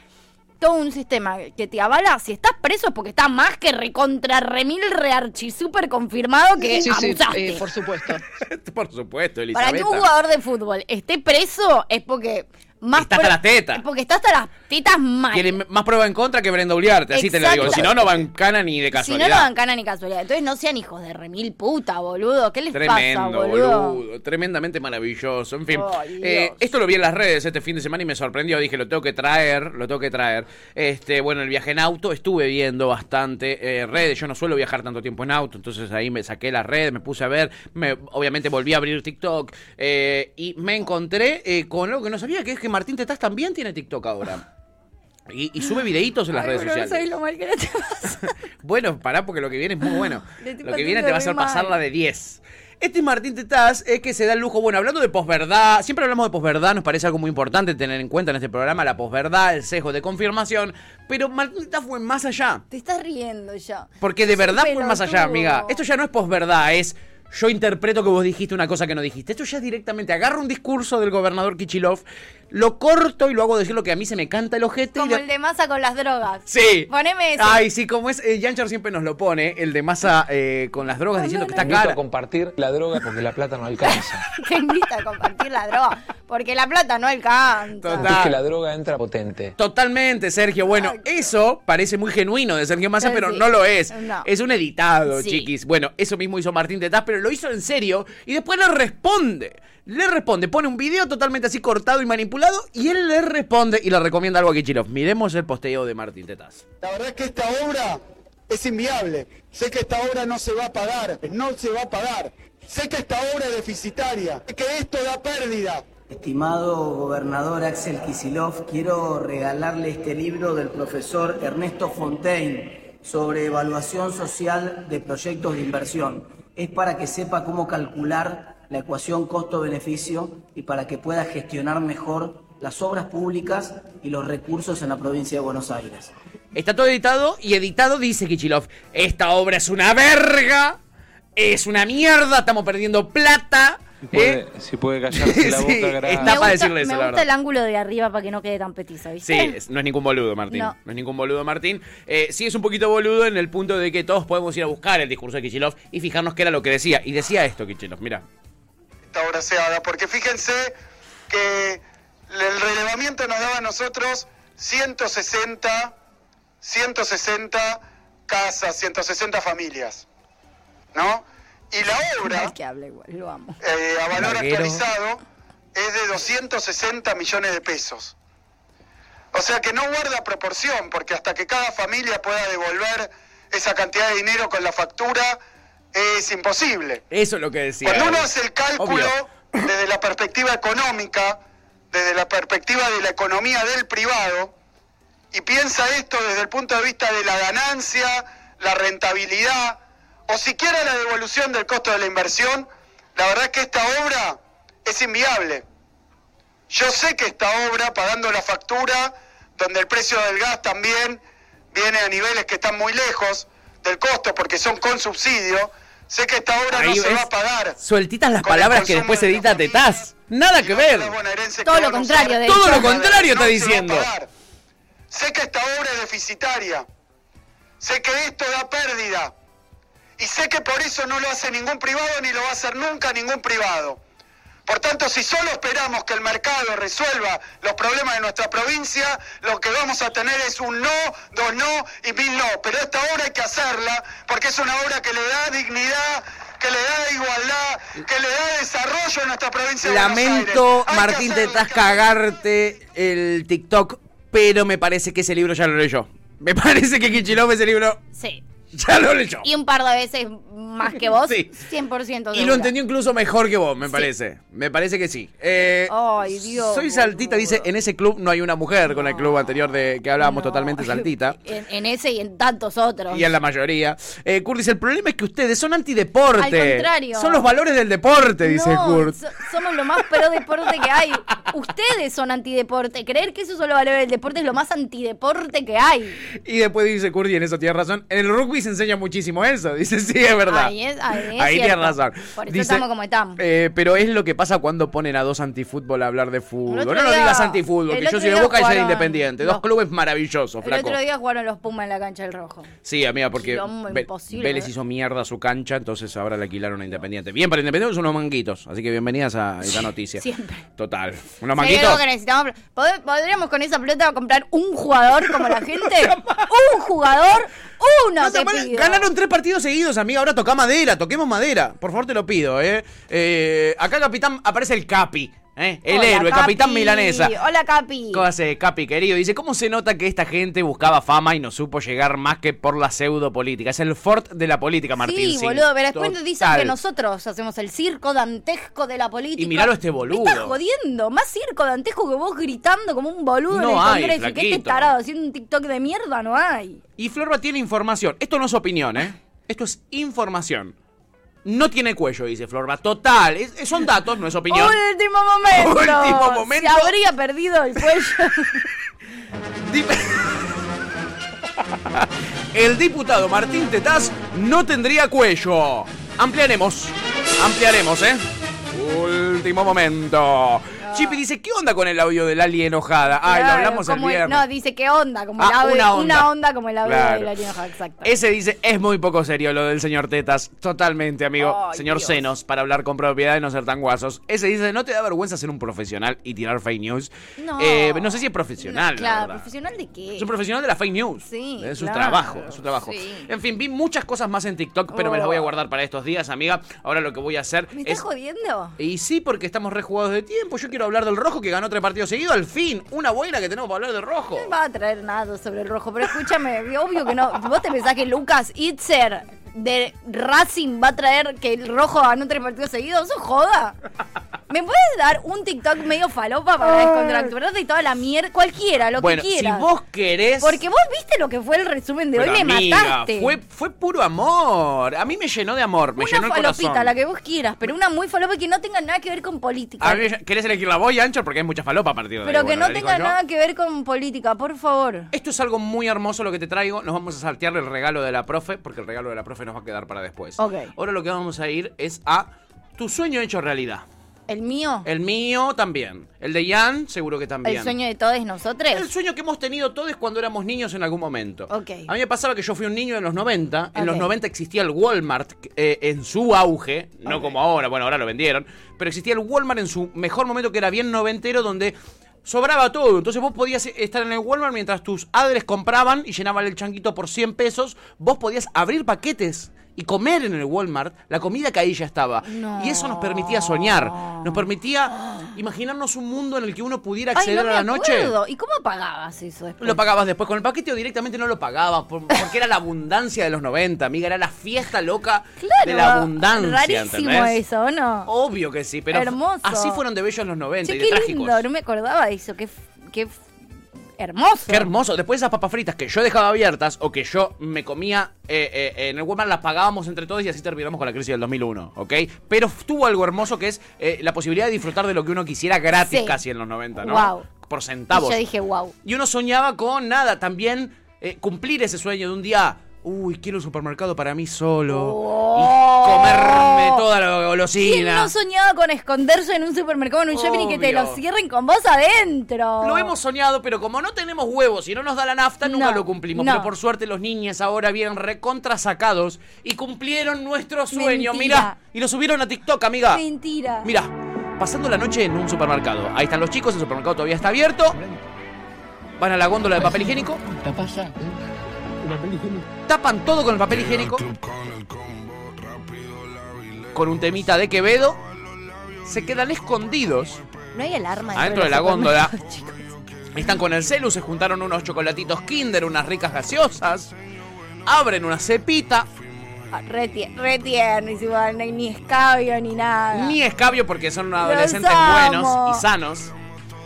Speaker 2: todo un sistema que te avala, si estás preso es porque está más que recontra remil rearchi super confirmado que
Speaker 13: Sí, sí,
Speaker 2: abusaste.
Speaker 13: eh, por supuesto.
Speaker 1: Por supuesto,
Speaker 2: Para que
Speaker 1: Elizabeth.
Speaker 2: un jugador de fútbol esté preso es porque más
Speaker 1: Está hasta las tetas.
Speaker 2: es porque está hasta las tetas mal.
Speaker 1: Tiene más prueba en contra que Brenda Uliarte, así te lo digo. Si no, no van cana ni de
Speaker 2: Si no,
Speaker 1: casualidad.
Speaker 2: no dan cana ni casualidad. Entonces no sean hijos de remil puta, boludo. ¿Qué les
Speaker 1: Tremendo,
Speaker 2: pasa, boludo?
Speaker 1: boludo. Tremendamente maravilloso. En fin, eh, esto lo vi en las redes este fin de semana y me sorprendió. Dije, lo tengo que traer, lo tengo que traer. Este, bueno, el viaje en auto estuve viendo bastante eh, redes. Yo no suelo viajar tanto tiempo en auto, entonces ahí me saqué las redes, me puse a ver. Me, obviamente volví a abrir TikTok eh, y me encontré eh, con algo que no sabía, que es que Martín Tetaz también tiene TikTok ahora. Y, y sube videitos en las
Speaker 2: Ay,
Speaker 1: redes sociales.
Speaker 2: sabés lo mal que no te pasa.
Speaker 1: Bueno, pará porque lo que viene es muy bueno. Lo que viene te va a hacer
Speaker 2: mal.
Speaker 1: pasar la de 10. Este es Martín Tetaz, es que se da el lujo, bueno, hablando de posverdad, siempre hablamos de posverdad, nos parece algo muy importante tener en cuenta en este programa la posverdad, el sesgo de confirmación, pero Martín Tetaz fue más allá,
Speaker 2: Te estás riendo ya.
Speaker 1: porque de verdad fue más allá, amiga. Esto ya no es posverdad, es yo interpreto que vos dijiste una cosa que no dijiste. Esto ya es directamente, agarro un discurso del gobernador Kichilov, lo corto y lo hago decir lo que a mí se me canta el ojete. y
Speaker 2: Como
Speaker 1: de-
Speaker 2: el de masa con las drogas.
Speaker 1: Sí.
Speaker 2: Poneme ese.
Speaker 1: Ay, sí, como es, eh, Yanchar siempre nos lo pone, el de masa eh, con las drogas diciendo que está
Speaker 16: Invito
Speaker 1: cara.
Speaker 16: a compartir la droga porque la plata no alcanza.
Speaker 2: Te invita a compartir la droga. Porque la plata no alcanza.
Speaker 16: Es que la droga entra potente.
Speaker 1: Totalmente, Sergio. Bueno, eso parece muy genuino de Sergio Massa,
Speaker 2: Eh,
Speaker 1: pero
Speaker 2: sí.
Speaker 1: no lo es.
Speaker 2: No.
Speaker 1: Es un editado,
Speaker 2: Sí.
Speaker 1: chiquis. Bueno, eso mismo hizo Martín Tetaz, pero lo hizo en serio y después le responde. Le responde, pone un video totalmente así cortado y manipulado y él le responde y le recomienda algo a Kichilov. Miremos el posteo de Martín Tetaz.
Speaker 17: La verdad es que esta obra es inviable. Sé que esta obra no se va a pagar, no se va a pagar.
Speaker 15: Sé que esta obra es deficitaria, que esto da pérdida.
Speaker 17: Estimado gobernador Axel Kisilov, quiero regalarle este libro del profesor Ernesto Fontaine sobre evaluación social de proyectos de inversión. Es para que sepa cómo calcular la ecuación costo-beneficio y para que pueda gestionar mejor las obras públicas y los recursos en la provincia de Buenos Aires.
Speaker 1: Está todo editado y editado dice Kichilov. Esta obra es una verga. Es una mierda. Estamos perdiendo plata.
Speaker 16: Puede-
Speaker 1: ¿eh?
Speaker 16: Si puede callarse la
Speaker 1: Sí,
Speaker 16: boca, gracias.
Speaker 1: está
Speaker 2: Me
Speaker 1: para
Speaker 2: gusta,
Speaker 1: decirle eso,
Speaker 2: me
Speaker 1: la
Speaker 2: gusta
Speaker 1: verdad.
Speaker 2: el ángulo de arriba para que no quede tan petizo, ¿viste?
Speaker 1: Sí, es- no es ningún boludo, Martín. No,
Speaker 2: No.
Speaker 1: es ningún boludo, Martín. Eh, sí es un poquito boludo en el punto de que todos podemos ir a buscar el discurso de Kichilov y fijarnos qué era lo que decía. Y decía esto, Kichilov, mira.
Speaker 15: Esta obra se haga, porque fíjense que el relevamiento nos daba a nosotros 160, 160 casas, 160 familias, ¿no? Y la obra,
Speaker 2: Mal que habla igual, lo amo.
Speaker 15: eh, a valor
Speaker 1: Larguero.
Speaker 15: actualizado, es de 260 millones de pesos. O sea que no guarda proporción, porque hasta que cada familia pueda devolver esa cantidad de dinero con la factura, es imposible.
Speaker 1: Eso es lo que decía.
Speaker 15: Cuando uno hace el cálculo
Speaker 1: Obvio.
Speaker 15: desde la perspectiva económica, desde la perspectiva de la economía del privado, y piensa esto desde el punto de vista de la ganancia, la rentabilidad, o siquiera la devolución del costo de la inversión, la verdad es que esta obra es inviable. Yo sé que esta obra, pagando la factura, donde el precio del gas también viene a niveles que están muy lejos del costo porque son con subsidio, sé que esta obra no se va a pagar.
Speaker 1: Sueltitas las palabras que después
Speaker 15: de
Speaker 1: edita Tetaz. Nada que ver.
Speaker 2: Todo lo contrario, de
Speaker 1: Todo lo contrario está
Speaker 15: No
Speaker 1: diciendo.
Speaker 15: Sé que esta obra es deficitaria. Sé que esto da pérdida. Y sé que por eso no lo hace ningún privado ni lo va a hacer nunca ningún privado. Por tanto, si solo esperamos que el mercado resuelva los problemas de nuestra provincia, lo que vamos a tener es un no, dos no y mil no. Pero esta obra hay que hacerla porque es una obra que le da dignidad, que le da igualdad, que le da desarrollo a nuestra provincia de Buenos
Speaker 1: Lamento,
Speaker 15: que
Speaker 1: Martín
Speaker 15: hacerla.
Speaker 1: Tetaz, cagarte el TikTok, pero me parece que ese libro ya lo leyó. Me parece que Kichilov ese libro
Speaker 2: Sí.
Speaker 1: ya lo leyó.
Speaker 2: Y un par de veces más que vos,
Speaker 1: Sí.
Speaker 2: 100%
Speaker 1: Y lo
Speaker 2: segura.
Speaker 1: entendió incluso mejor que vos, me parece. Me parece que sí. Eh,
Speaker 2: Ay, Dios.
Speaker 1: soy saltita, dice, en ese club no hay una mujer, con el club anterior de que hablábamos totalmente saltita.
Speaker 2: En, en ese y en tantos otros.
Speaker 1: Y en la mayoría. Eh, Kurt dice, el problema es que ustedes son antideporte.
Speaker 2: Al contrario.
Speaker 1: Son los valores del deporte, dice Kurt.
Speaker 2: so- somos lo más pro deporte que hay. Ustedes son antideporte. Creer que esos son los valores del deporte es lo más antideporte que hay.
Speaker 1: Y después dice Kurt, y en eso tiene razón. En el rugby se enseña muchísimo eso. Dice, sí, es verdad.
Speaker 2: Ahí es, ahí es
Speaker 1: Ahí tiene
Speaker 2: cierto.
Speaker 1: razón.
Speaker 2: Por eso
Speaker 1: Dice,
Speaker 2: estamos como estamos.
Speaker 1: Eh, pero es lo que pasa cuando ponen a dos antifútbol a hablar de fútbol.
Speaker 2: El
Speaker 1: No lo digas antifútbol,
Speaker 2: el
Speaker 1: que yo soy de Boca y soy Independiente. Dos clubes maravillosos,
Speaker 2: El
Speaker 1: flaco.
Speaker 2: otro día jugaron los Pumas en la cancha del Rojo.
Speaker 1: Sí, amiga, porque. Vélez hizo mierda a su cancha, entonces ahora le alquilaron a Independiente. Bien para Independiente son unos manguitos, así que bienvenidas a esa noticia.
Speaker 2: Siempre.
Speaker 1: Total. Unos manguitos.
Speaker 2: algo que necesitamos. ¿pod- ¿Podríamos con esa pelota comprar un jugador como la gente? un jugador, uno
Speaker 1: No
Speaker 2: te pido.
Speaker 1: Ganaron tres partidos seguidos, amiga. Ahora toca madera, toquemos madera. Por favor, te lo pido, ¿eh? Eh, acá, capitán, aparece el Capi, ¿eh? El
Speaker 2: Hola,
Speaker 1: héroe,
Speaker 2: Capi.
Speaker 1: capitán milanesa.
Speaker 2: Hola, Capi.
Speaker 1: ¿Cómo hace, Capi, querido? Dice, ¿cómo se nota que esta gente buscaba fama y no supo llegar más que por la pseudo política? Es el Ford de la política, Martín.
Speaker 2: Sí, boludo, pero después
Speaker 1: Total.
Speaker 2: dicen que nosotros hacemos el circo dantesco de la política.
Speaker 1: Y miralo a este
Speaker 2: Me
Speaker 1: boludo.
Speaker 2: estás jodiendo. Más circo dantesco que vos gritando como un boludo
Speaker 1: No
Speaker 2: en el
Speaker 1: hay,
Speaker 2: Congreso. y que este
Speaker 1: flaquito.
Speaker 2: tarado haciendo un TikTok de mierda no hay.
Speaker 1: Y Florba tiene información. Esto no es opinión, ¿eh? Esto es información. No tiene cuello, dice Florba. Total. es- son datos, no es opinión.
Speaker 2: Último momento.
Speaker 1: Último momento.
Speaker 2: Se habría perdido el cuello.
Speaker 1: El diputado Martín Tetaz no tendría cuello. Ampliaremos. Ampliaremos, ¿eh? Último momento. Chipi dice, ¿qué onda con el audio de Lali enojada? Ay, lo hablamos el viernes.
Speaker 2: No, dice que onda, como el
Speaker 1: Ah,
Speaker 2: audio.
Speaker 1: una onda.
Speaker 2: onda como el audio
Speaker 1: Claro.
Speaker 2: de la Enoja, exacto.
Speaker 1: Ese dice, es muy poco serio lo del señor Tetas. Totalmente, amigo. Señor
Speaker 2: Dios.
Speaker 1: Senos, para hablar con propiedad y no ser tan guasos. Ese dice, ¿no te da vergüenza ser un profesional y tirar fake news?
Speaker 2: No.
Speaker 1: Eh, no sé si es profesional, la
Speaker 2: Claro. ¿profesional de qué?
Speaker 1: Es un profesional de la fake news.
Speaker 2: Sí,
Speaker 1: Es su
Speaker 2: claro.
Speaker 1: trabajo, es su trabajo.
Speaker 2: Sí.
Speaker 1: En fin, vi muchas cosas más en TikTok, pero me las voy a
Speaker 2: Oh.
Speaker 1: guardar para estos días, amiga. Ahora lo que voy a hacer
Speaker 2: ¿Me estás
Speaker 1: es...
Speaker 2: jodiendo?
Speaker 1: Y sí, porque estamos rejugados de tiempo. Yo quiero hablar del rojo que ganó tres partidos seguidos. Al fin, una buena que tenemos para hablar del rojo.
Speaker 2: No va a traer nada sobre el rojo, pero escúchame, obvio que no. ¿Vos te pensás que Lucas Itzer de Racing va a traer que el rojo ganó tres partidos seguidos? ¿Eso joda? ¿Me puedes dar un TikTok medio falopa para descontracturarte y toda la mierda? Cualquiera, lo
Speaker 1: bueno,
Speaker 2: que quieras.
Speaker 1: si vos querés.
Speaker 2: Porque vos viste lo que fue el resumen de
Speaker 1: Pero,
Speaker 2: hoy, me mataste.
Speaker 1: Fue, fue puro amor. A mí me llenó de amor, me
Speaker 2: una
Speaker 1: llenó el
Speaker 2: falopita,
Speaker 1: corazón.
Speaker 2: la que vos quieras, pero una muy falopa que no tenga nada que ver con política.
Speaker 1: A mí, ¿Querés elegir la voy, Ancho? Porque hay mucha falopa a partir de
Speaker 2: pero
Speaker 1: ahí.
Speaker 2: que
Speaker 1: Bueno,
Speaker 2: no tenga nada que ver con política, por favor.
Speaker 1: Esto es algo muy hermoso lo que te traigo. Nos vamos a saltear el regalo de la profe, porque el regalo de la profe nos va a quedar para después.
Speaker 2: Ok.
Speaker 1: Ahora lo que vamos a ir es a tu sueño hecho realidad.
Speaker 2: ¿El mío?
Speaker 1: El mío también. El de Ian, seguro que también.
Speaker 2: ¿El sueño de todos nosotros?
Speaker 1: El sueño que hemos tenido todos cuando éramos niños en algún momento.
Speaker 2: Ok.
Speaker 1: A mí me pasaba que yo fui un niño en los 90. En los 90 existía el Walmart eh, en su auge, no como ahora, bueno, ahora lo vendieron, pero existía el Walmart en su mejor momento que era bien noventero donde sobraba todo. Entonces vos podías estar en el Walmart mientras tus adres compraban y llenaban el changuito por 100 pesos, vos podías abrir paquetes y comer en el Walmart la comida que ahí ya estaba.
Speaker 2: No.
Speaker 1: Y eso nos permitía soñar, nos permitía imaginarnos un mundo en el que uno pudiera acceder
Speaker 2: Ay, no
Speaker 1: a la
Speaker 2: me
Speaker 1: noche.
Speaker 2: acuerdo. ¿Y cómo pagabas eso después?
Speaker 1: Lo pagabas después con el paquete o directamente no lo pagabas por- porque era la abundancia de los 90, amiga, era la fiesta loca de la abundancia.
Speaker 2: Rarísimo
Speaker 1: ¿entendés?
Speaker 2: eso, ¿o no?
Speaker 1: Obvio que sí, pero
Speaker 2: Hermoso.
Speaker 1: así fueron de bellos los 90
Speaker 2: Che,
Speaker 1: y de
Speaker 2: qué
Speaker 1: trágicos.
Speaker 2: lindo, no me acordaba de eso. Qué, qué hermoso.
Speaker 1: Qué hermoso. Después esas papas fritas que yo dejaba abiertas o que yo me comía eh, eh, en el Walmart las pagábamos entre todos y así terminamos con la crisis del 2001, ¿ok? Pero tuvo algo hermoso que es eh, la posibilidad de disfrutar de lo que uno quisiera gratis
Speaker 2: Sí.
Speaker 1: casi en los 90, ¿no?
Speaker 2: Guau.
Speaker 1: Por
Speaker 2: Y
Speaker 1: centavos.
Speaker 2: yo dije, wow.
Speaker 1: Y uno soñaba con nada, también cumplir ese sueño de un día. Uy, quiero un supermercado para mí solo. Y comerme toda la
Speaker 2: ¿Quién
Speaker 1: golosina.
Speaker 2: no soñaba con esconderse en un supermercado, en un shopping y que te lo cierren con vos adentro?
Speaker 1: Lo hemos soñado, pero como no tenemos huevos y no nos da la nafta, nunca
Speaker 2: No,
Speaker 1: lo cumplimos.
Speaker 2: no.
Speaker 1: Pero por suerte los niños ahora vienen recontra sacados y cumplieron nuestro sueño.
Speaker 2: Mentira.
Speaker 1: Mira, y lo subieron a TikTok, amiga.
Speaker 2: Mentira.
Speaker 1: Mira, pasando la noche en un supermercado. Ahí están los chicos, el supermercado todavía está abierto. Van a la góndola de papel higiénico. Tapan todo con el papel higiénico. Con un temita de Quevedo. Se quedan escondidos
Speaker 2: No hay alarma
Speaker 1: adentro de la góndola. Están con el celu, se juntaron unos chocolatitos Kinder, unas ricas gaseosas. Abren una cepita.
Speaker 2: Ah, Re, tie- re tiernis igual, no hay ni escabio ni nada.
Speaker 1: Ni escabio porque son adolescentes buenos y sanos.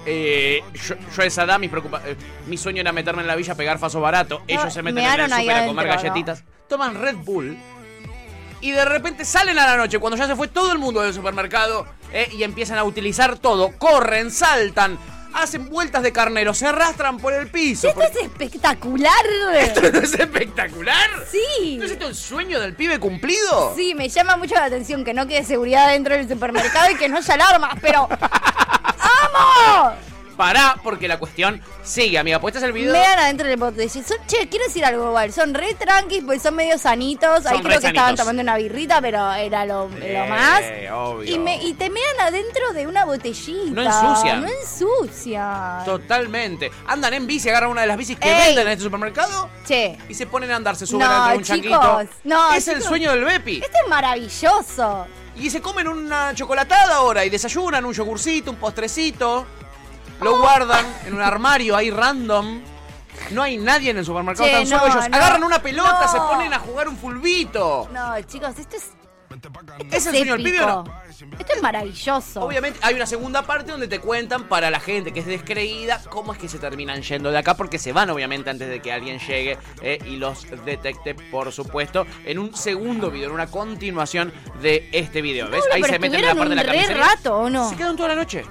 Speaker 1: Eh, yo, yo a esa edad, mis preocupa- eh, mi sueño era meterme en la villa a pegar faso barato. Ellos se meten en el súper a comer galletitas. Toman Red Bull. Y de repente salen a la noche, cuando ya se fue todo el mundo del supermercado, eh, y empiezan a utilizar todo. Corren, saltan, hacen vueltas de carnero, se arrastran por el piso.
Speaker 2: Esto es espectacular.
Speaker 1: ¿Esto no es espectacular?
Speaker 2: Sí.
Speaker 1: ¿No es esto el sueño del pibe cumplido?
Speaker 2: Sí, me llama mucho la atención que no quede seguridad dentro del supermercado y que no haya alarmas, pero.
Speaker 1: Pará, porque la cuestión sigue, amiga. Pues este es el video.
Speaker 2: Vean adentro del bote. Son, che, quiero decir algo igual. Son re tranquis, pues son medio sanitos. Ahí
Speaker 1: Son
Speaker 2: creo
Speaker 1: re
Speaker 2: que estaban tomando una birrita, pero era lo, lo
Speaker 1: Eh,
Speaker 2: más.
Speaker 1: obvio.
Speaker 2: Y, me, y te mean adentro de una botellita.
Speaker 1: No ensucian.
Speaker 2: No ensucian.
Speaker 1: Totalmente. Andan en bici, agarran una de las bicis que
Speaker 2: Ey.
Speaker 1: venden en este supermercado
Speaker 2: Che.
Speaker 1: y se ponen a andar, se suben
Speaker 2: No,
Speaker 1: de un
Speaker 2: chicos, no,
Speaker 1: es el sueño del Bepi.
Speaker 2: Esto es maravilloso.
Speaker 1: Y se comen una chocolatada ahora y desayunan un yogurcito, un postrecito. Lo guardan en un armario ahí random. No hay nadie en el supermercado,
Speaker 2: Che,
Speaker 1: tan solo
Speaker 2: no,
Speaker 1: ellos.
Speaker 2: no.
Speaker 1: Agarran una pelota,
Speaker 2: No.
Speaker 1: se ponen a jugar un fulbito.
Speaker 2: No, chicos, esto es.
Speaker 1: ¿Es el sueño del pibe o no?
Speaker 2: Esto es maravilloso.
Speaker 1: Obviamente hay una segunda parte donde te cuentan para la gente que es descreída cómo es que se terminan yendo de acá porque se van obviamente antes de que alguien llegue eh, y los detecte por supuesto en un segundo video, en una continuación de este video. ¿Ves? Ahí se meten en la parte de la
Speaker 2: re rato, ¿o no?
Speaker 1: Se quedan toda la noche.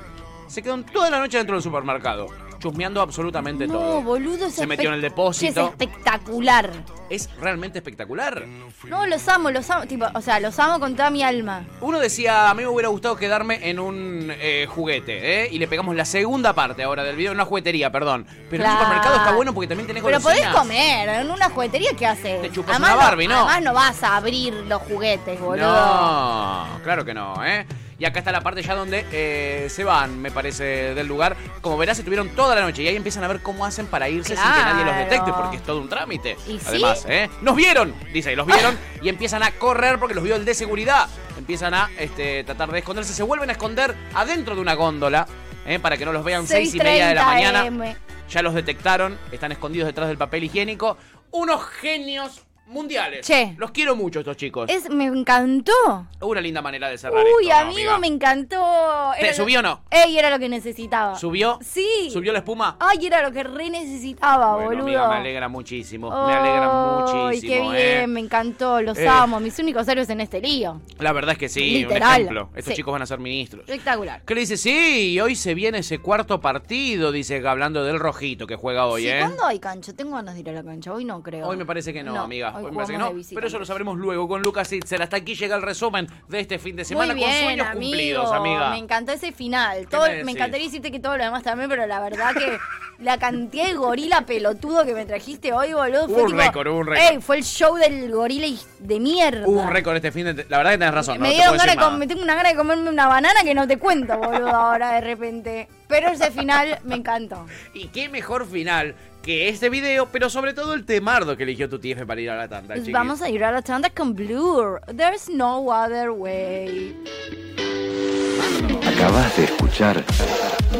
Speaker 1: Se quedan toda la noche dentro del supermercado, chusmeando absolutamente
Speaker 2: No,
Speaker 1: todo.
Speaker 2: boludo, es
Speaker 1: Se metió en el depósito.
Speaker 2: Es espectacular.
Speaker 1: Es realmente espectacular.
Speaker 2: No, los amo, los amo. Tipo, o sea, los amo con toda mi alma.
Speaker 1: Uno decía, a mí me hubiera gustado quedarme en un eh, juguete, ¿eh? Y le pegamos la segunda parte ahora del video, en una juguetería, perdón. Pero
Speaker 2: Claro.
Speaker 1: un supermercado está bueno porque también tenés
Speaker 2: Pero podés comer en una juguetería, ¿qué haces?
Speaker 1: Te chupas
Speaker 2: Además
Speaker 1: una Barbie, ¿no?
Speaker 2: Además no vas a abrir los juguetes, boludo.
Speaker 1: No, claro que no, ¿eh? Y acá está la parte ya donde eh, se van, me parece, del lugar. Como verás, estuvieron toda la noche y ahí empiezan a ver cómo hacen para irse sin que nadie los detecte, porque es todo un trámite.
Speaker 2: ¿Y sí?
Speaker 1: Además, ¿eh? ¡Nos vieron! Dice, y los vieron y empiezan a correr porque los vio el de seguridad. Empiezan a este, tratar de esconderse, se vuelven a esconder adentro de una góndola, ¿eh? Para que no los vean seis y media de la
Speaker 2: 6:30
Speaker 1: mañana.
Speaker 2: M.
Speaker 1: Ya los detectaron, están escondidos detrás del papel higiénico. Unos genios mundiales.
Speaker 2: Che.
Speaker 1: Los quiero mucho estos chicos.
Speaker 2: Es, me encantó.
Speaker 1: Una linda manera de cerrar
Speaker 2: Uy,
Speaker 1: esto, ¿no,
Speaker 2: amigo,
Speaker 1: amiga?
Speaker 2: me encantó.
Speaker 1: ¿Te
Speaker 2: Era
Speaker 1: subió o no?
Speaker 2: Ey, era lo que necesitaba.
Speaker 1: ¿Subió?
Speaker 2: Sí.
Speaker 1: ¿Subió la espuma?
Speaker 2: Ay, era lo que re necesitaba,
Speaker 1: Bueno,
Speaker 2: boludo.
Speaker 1: amiga, me alegra muchísimo. me alegra
Speaker 2: Ay,
Speaker 1: muchísimo.
Speaker 2: qué bien,
Speaker 1: ¿eh?
Speaker 2: me encantó, los
Speaker 1: Eh.
Speaker 2: amo, mis únicos héroes en este lío.
Speaker 1: La verdad es que sí,
Speaker 2: Literal,
Speaker 1: un ejemplo. Estos
Speaker 2: sí.
Speaker 1: chicos van a ser ministros.
Speaker 2: Espectacular.
Speaker 1: Que le dice, sí, hoy se viene ese cuarto partido, dice, hablando del rojito que juega hoy,
Speaker 2: Sí,
Speaker 1: ¿eh?
Speaker 2: ¿Cuándo hay cancha? Tengo ganas de ir a la cancha, hoy no creo.
Speaker 1: Hoy me parece que no, amiga.
Speaker 2: Hoy
Speaker 1: Hoy me parece que
Speaker 2: jugamos
Speaker 1: no.
Speaker 2: de visita.
Speaker 1: Pero eso lo sabremos luego con Lucas Itzel. Hasta aquí llega el resumen de este fin de semana
Speaker 2: Muy
Speaker 1: con
Speaker 2: bien,
Speaker 1: sueños
Speaker 2: amigo.
Speaker 1: cumplidos, amiga.
Speaker 2: Me encantó ese final. Todo,
Speaker 1: me
Speaker 2: me, encantaría decirte que todo lo demás también, pero la verdad que la cantidad de gorila pelotudo que me trajiste hoy, boludo, fue
Speaker 1: un récord, un récord.
Speaker 2: Ey, fue el show del gorila de mierda.
Speaker 1: Hubo un récord este fin de... La verdad que tenés razón. no
Speaker 2: me
Speaker 1: te
Speaker 2: dieron me tengo una gana de comerme una banana que no te cuento, boludo, ahora de repente. Pero ese final me encantó.
Speaker 1: Y qué mejor final que este video, pero sobre todo el temardo que eligió tu TF para ir a la tanda, chiquis.
Speaker 2: Vamos a ir a la tanda con Blur. There's no other way.
Speaker 7: Acabas de escuchar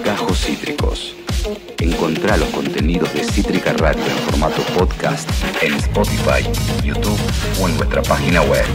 Speaker 7: Gajos Cítricos. Encontrá los contenidos de Cítrica Radio en formato podcast en Spotify, YouTube o en nuestra página web.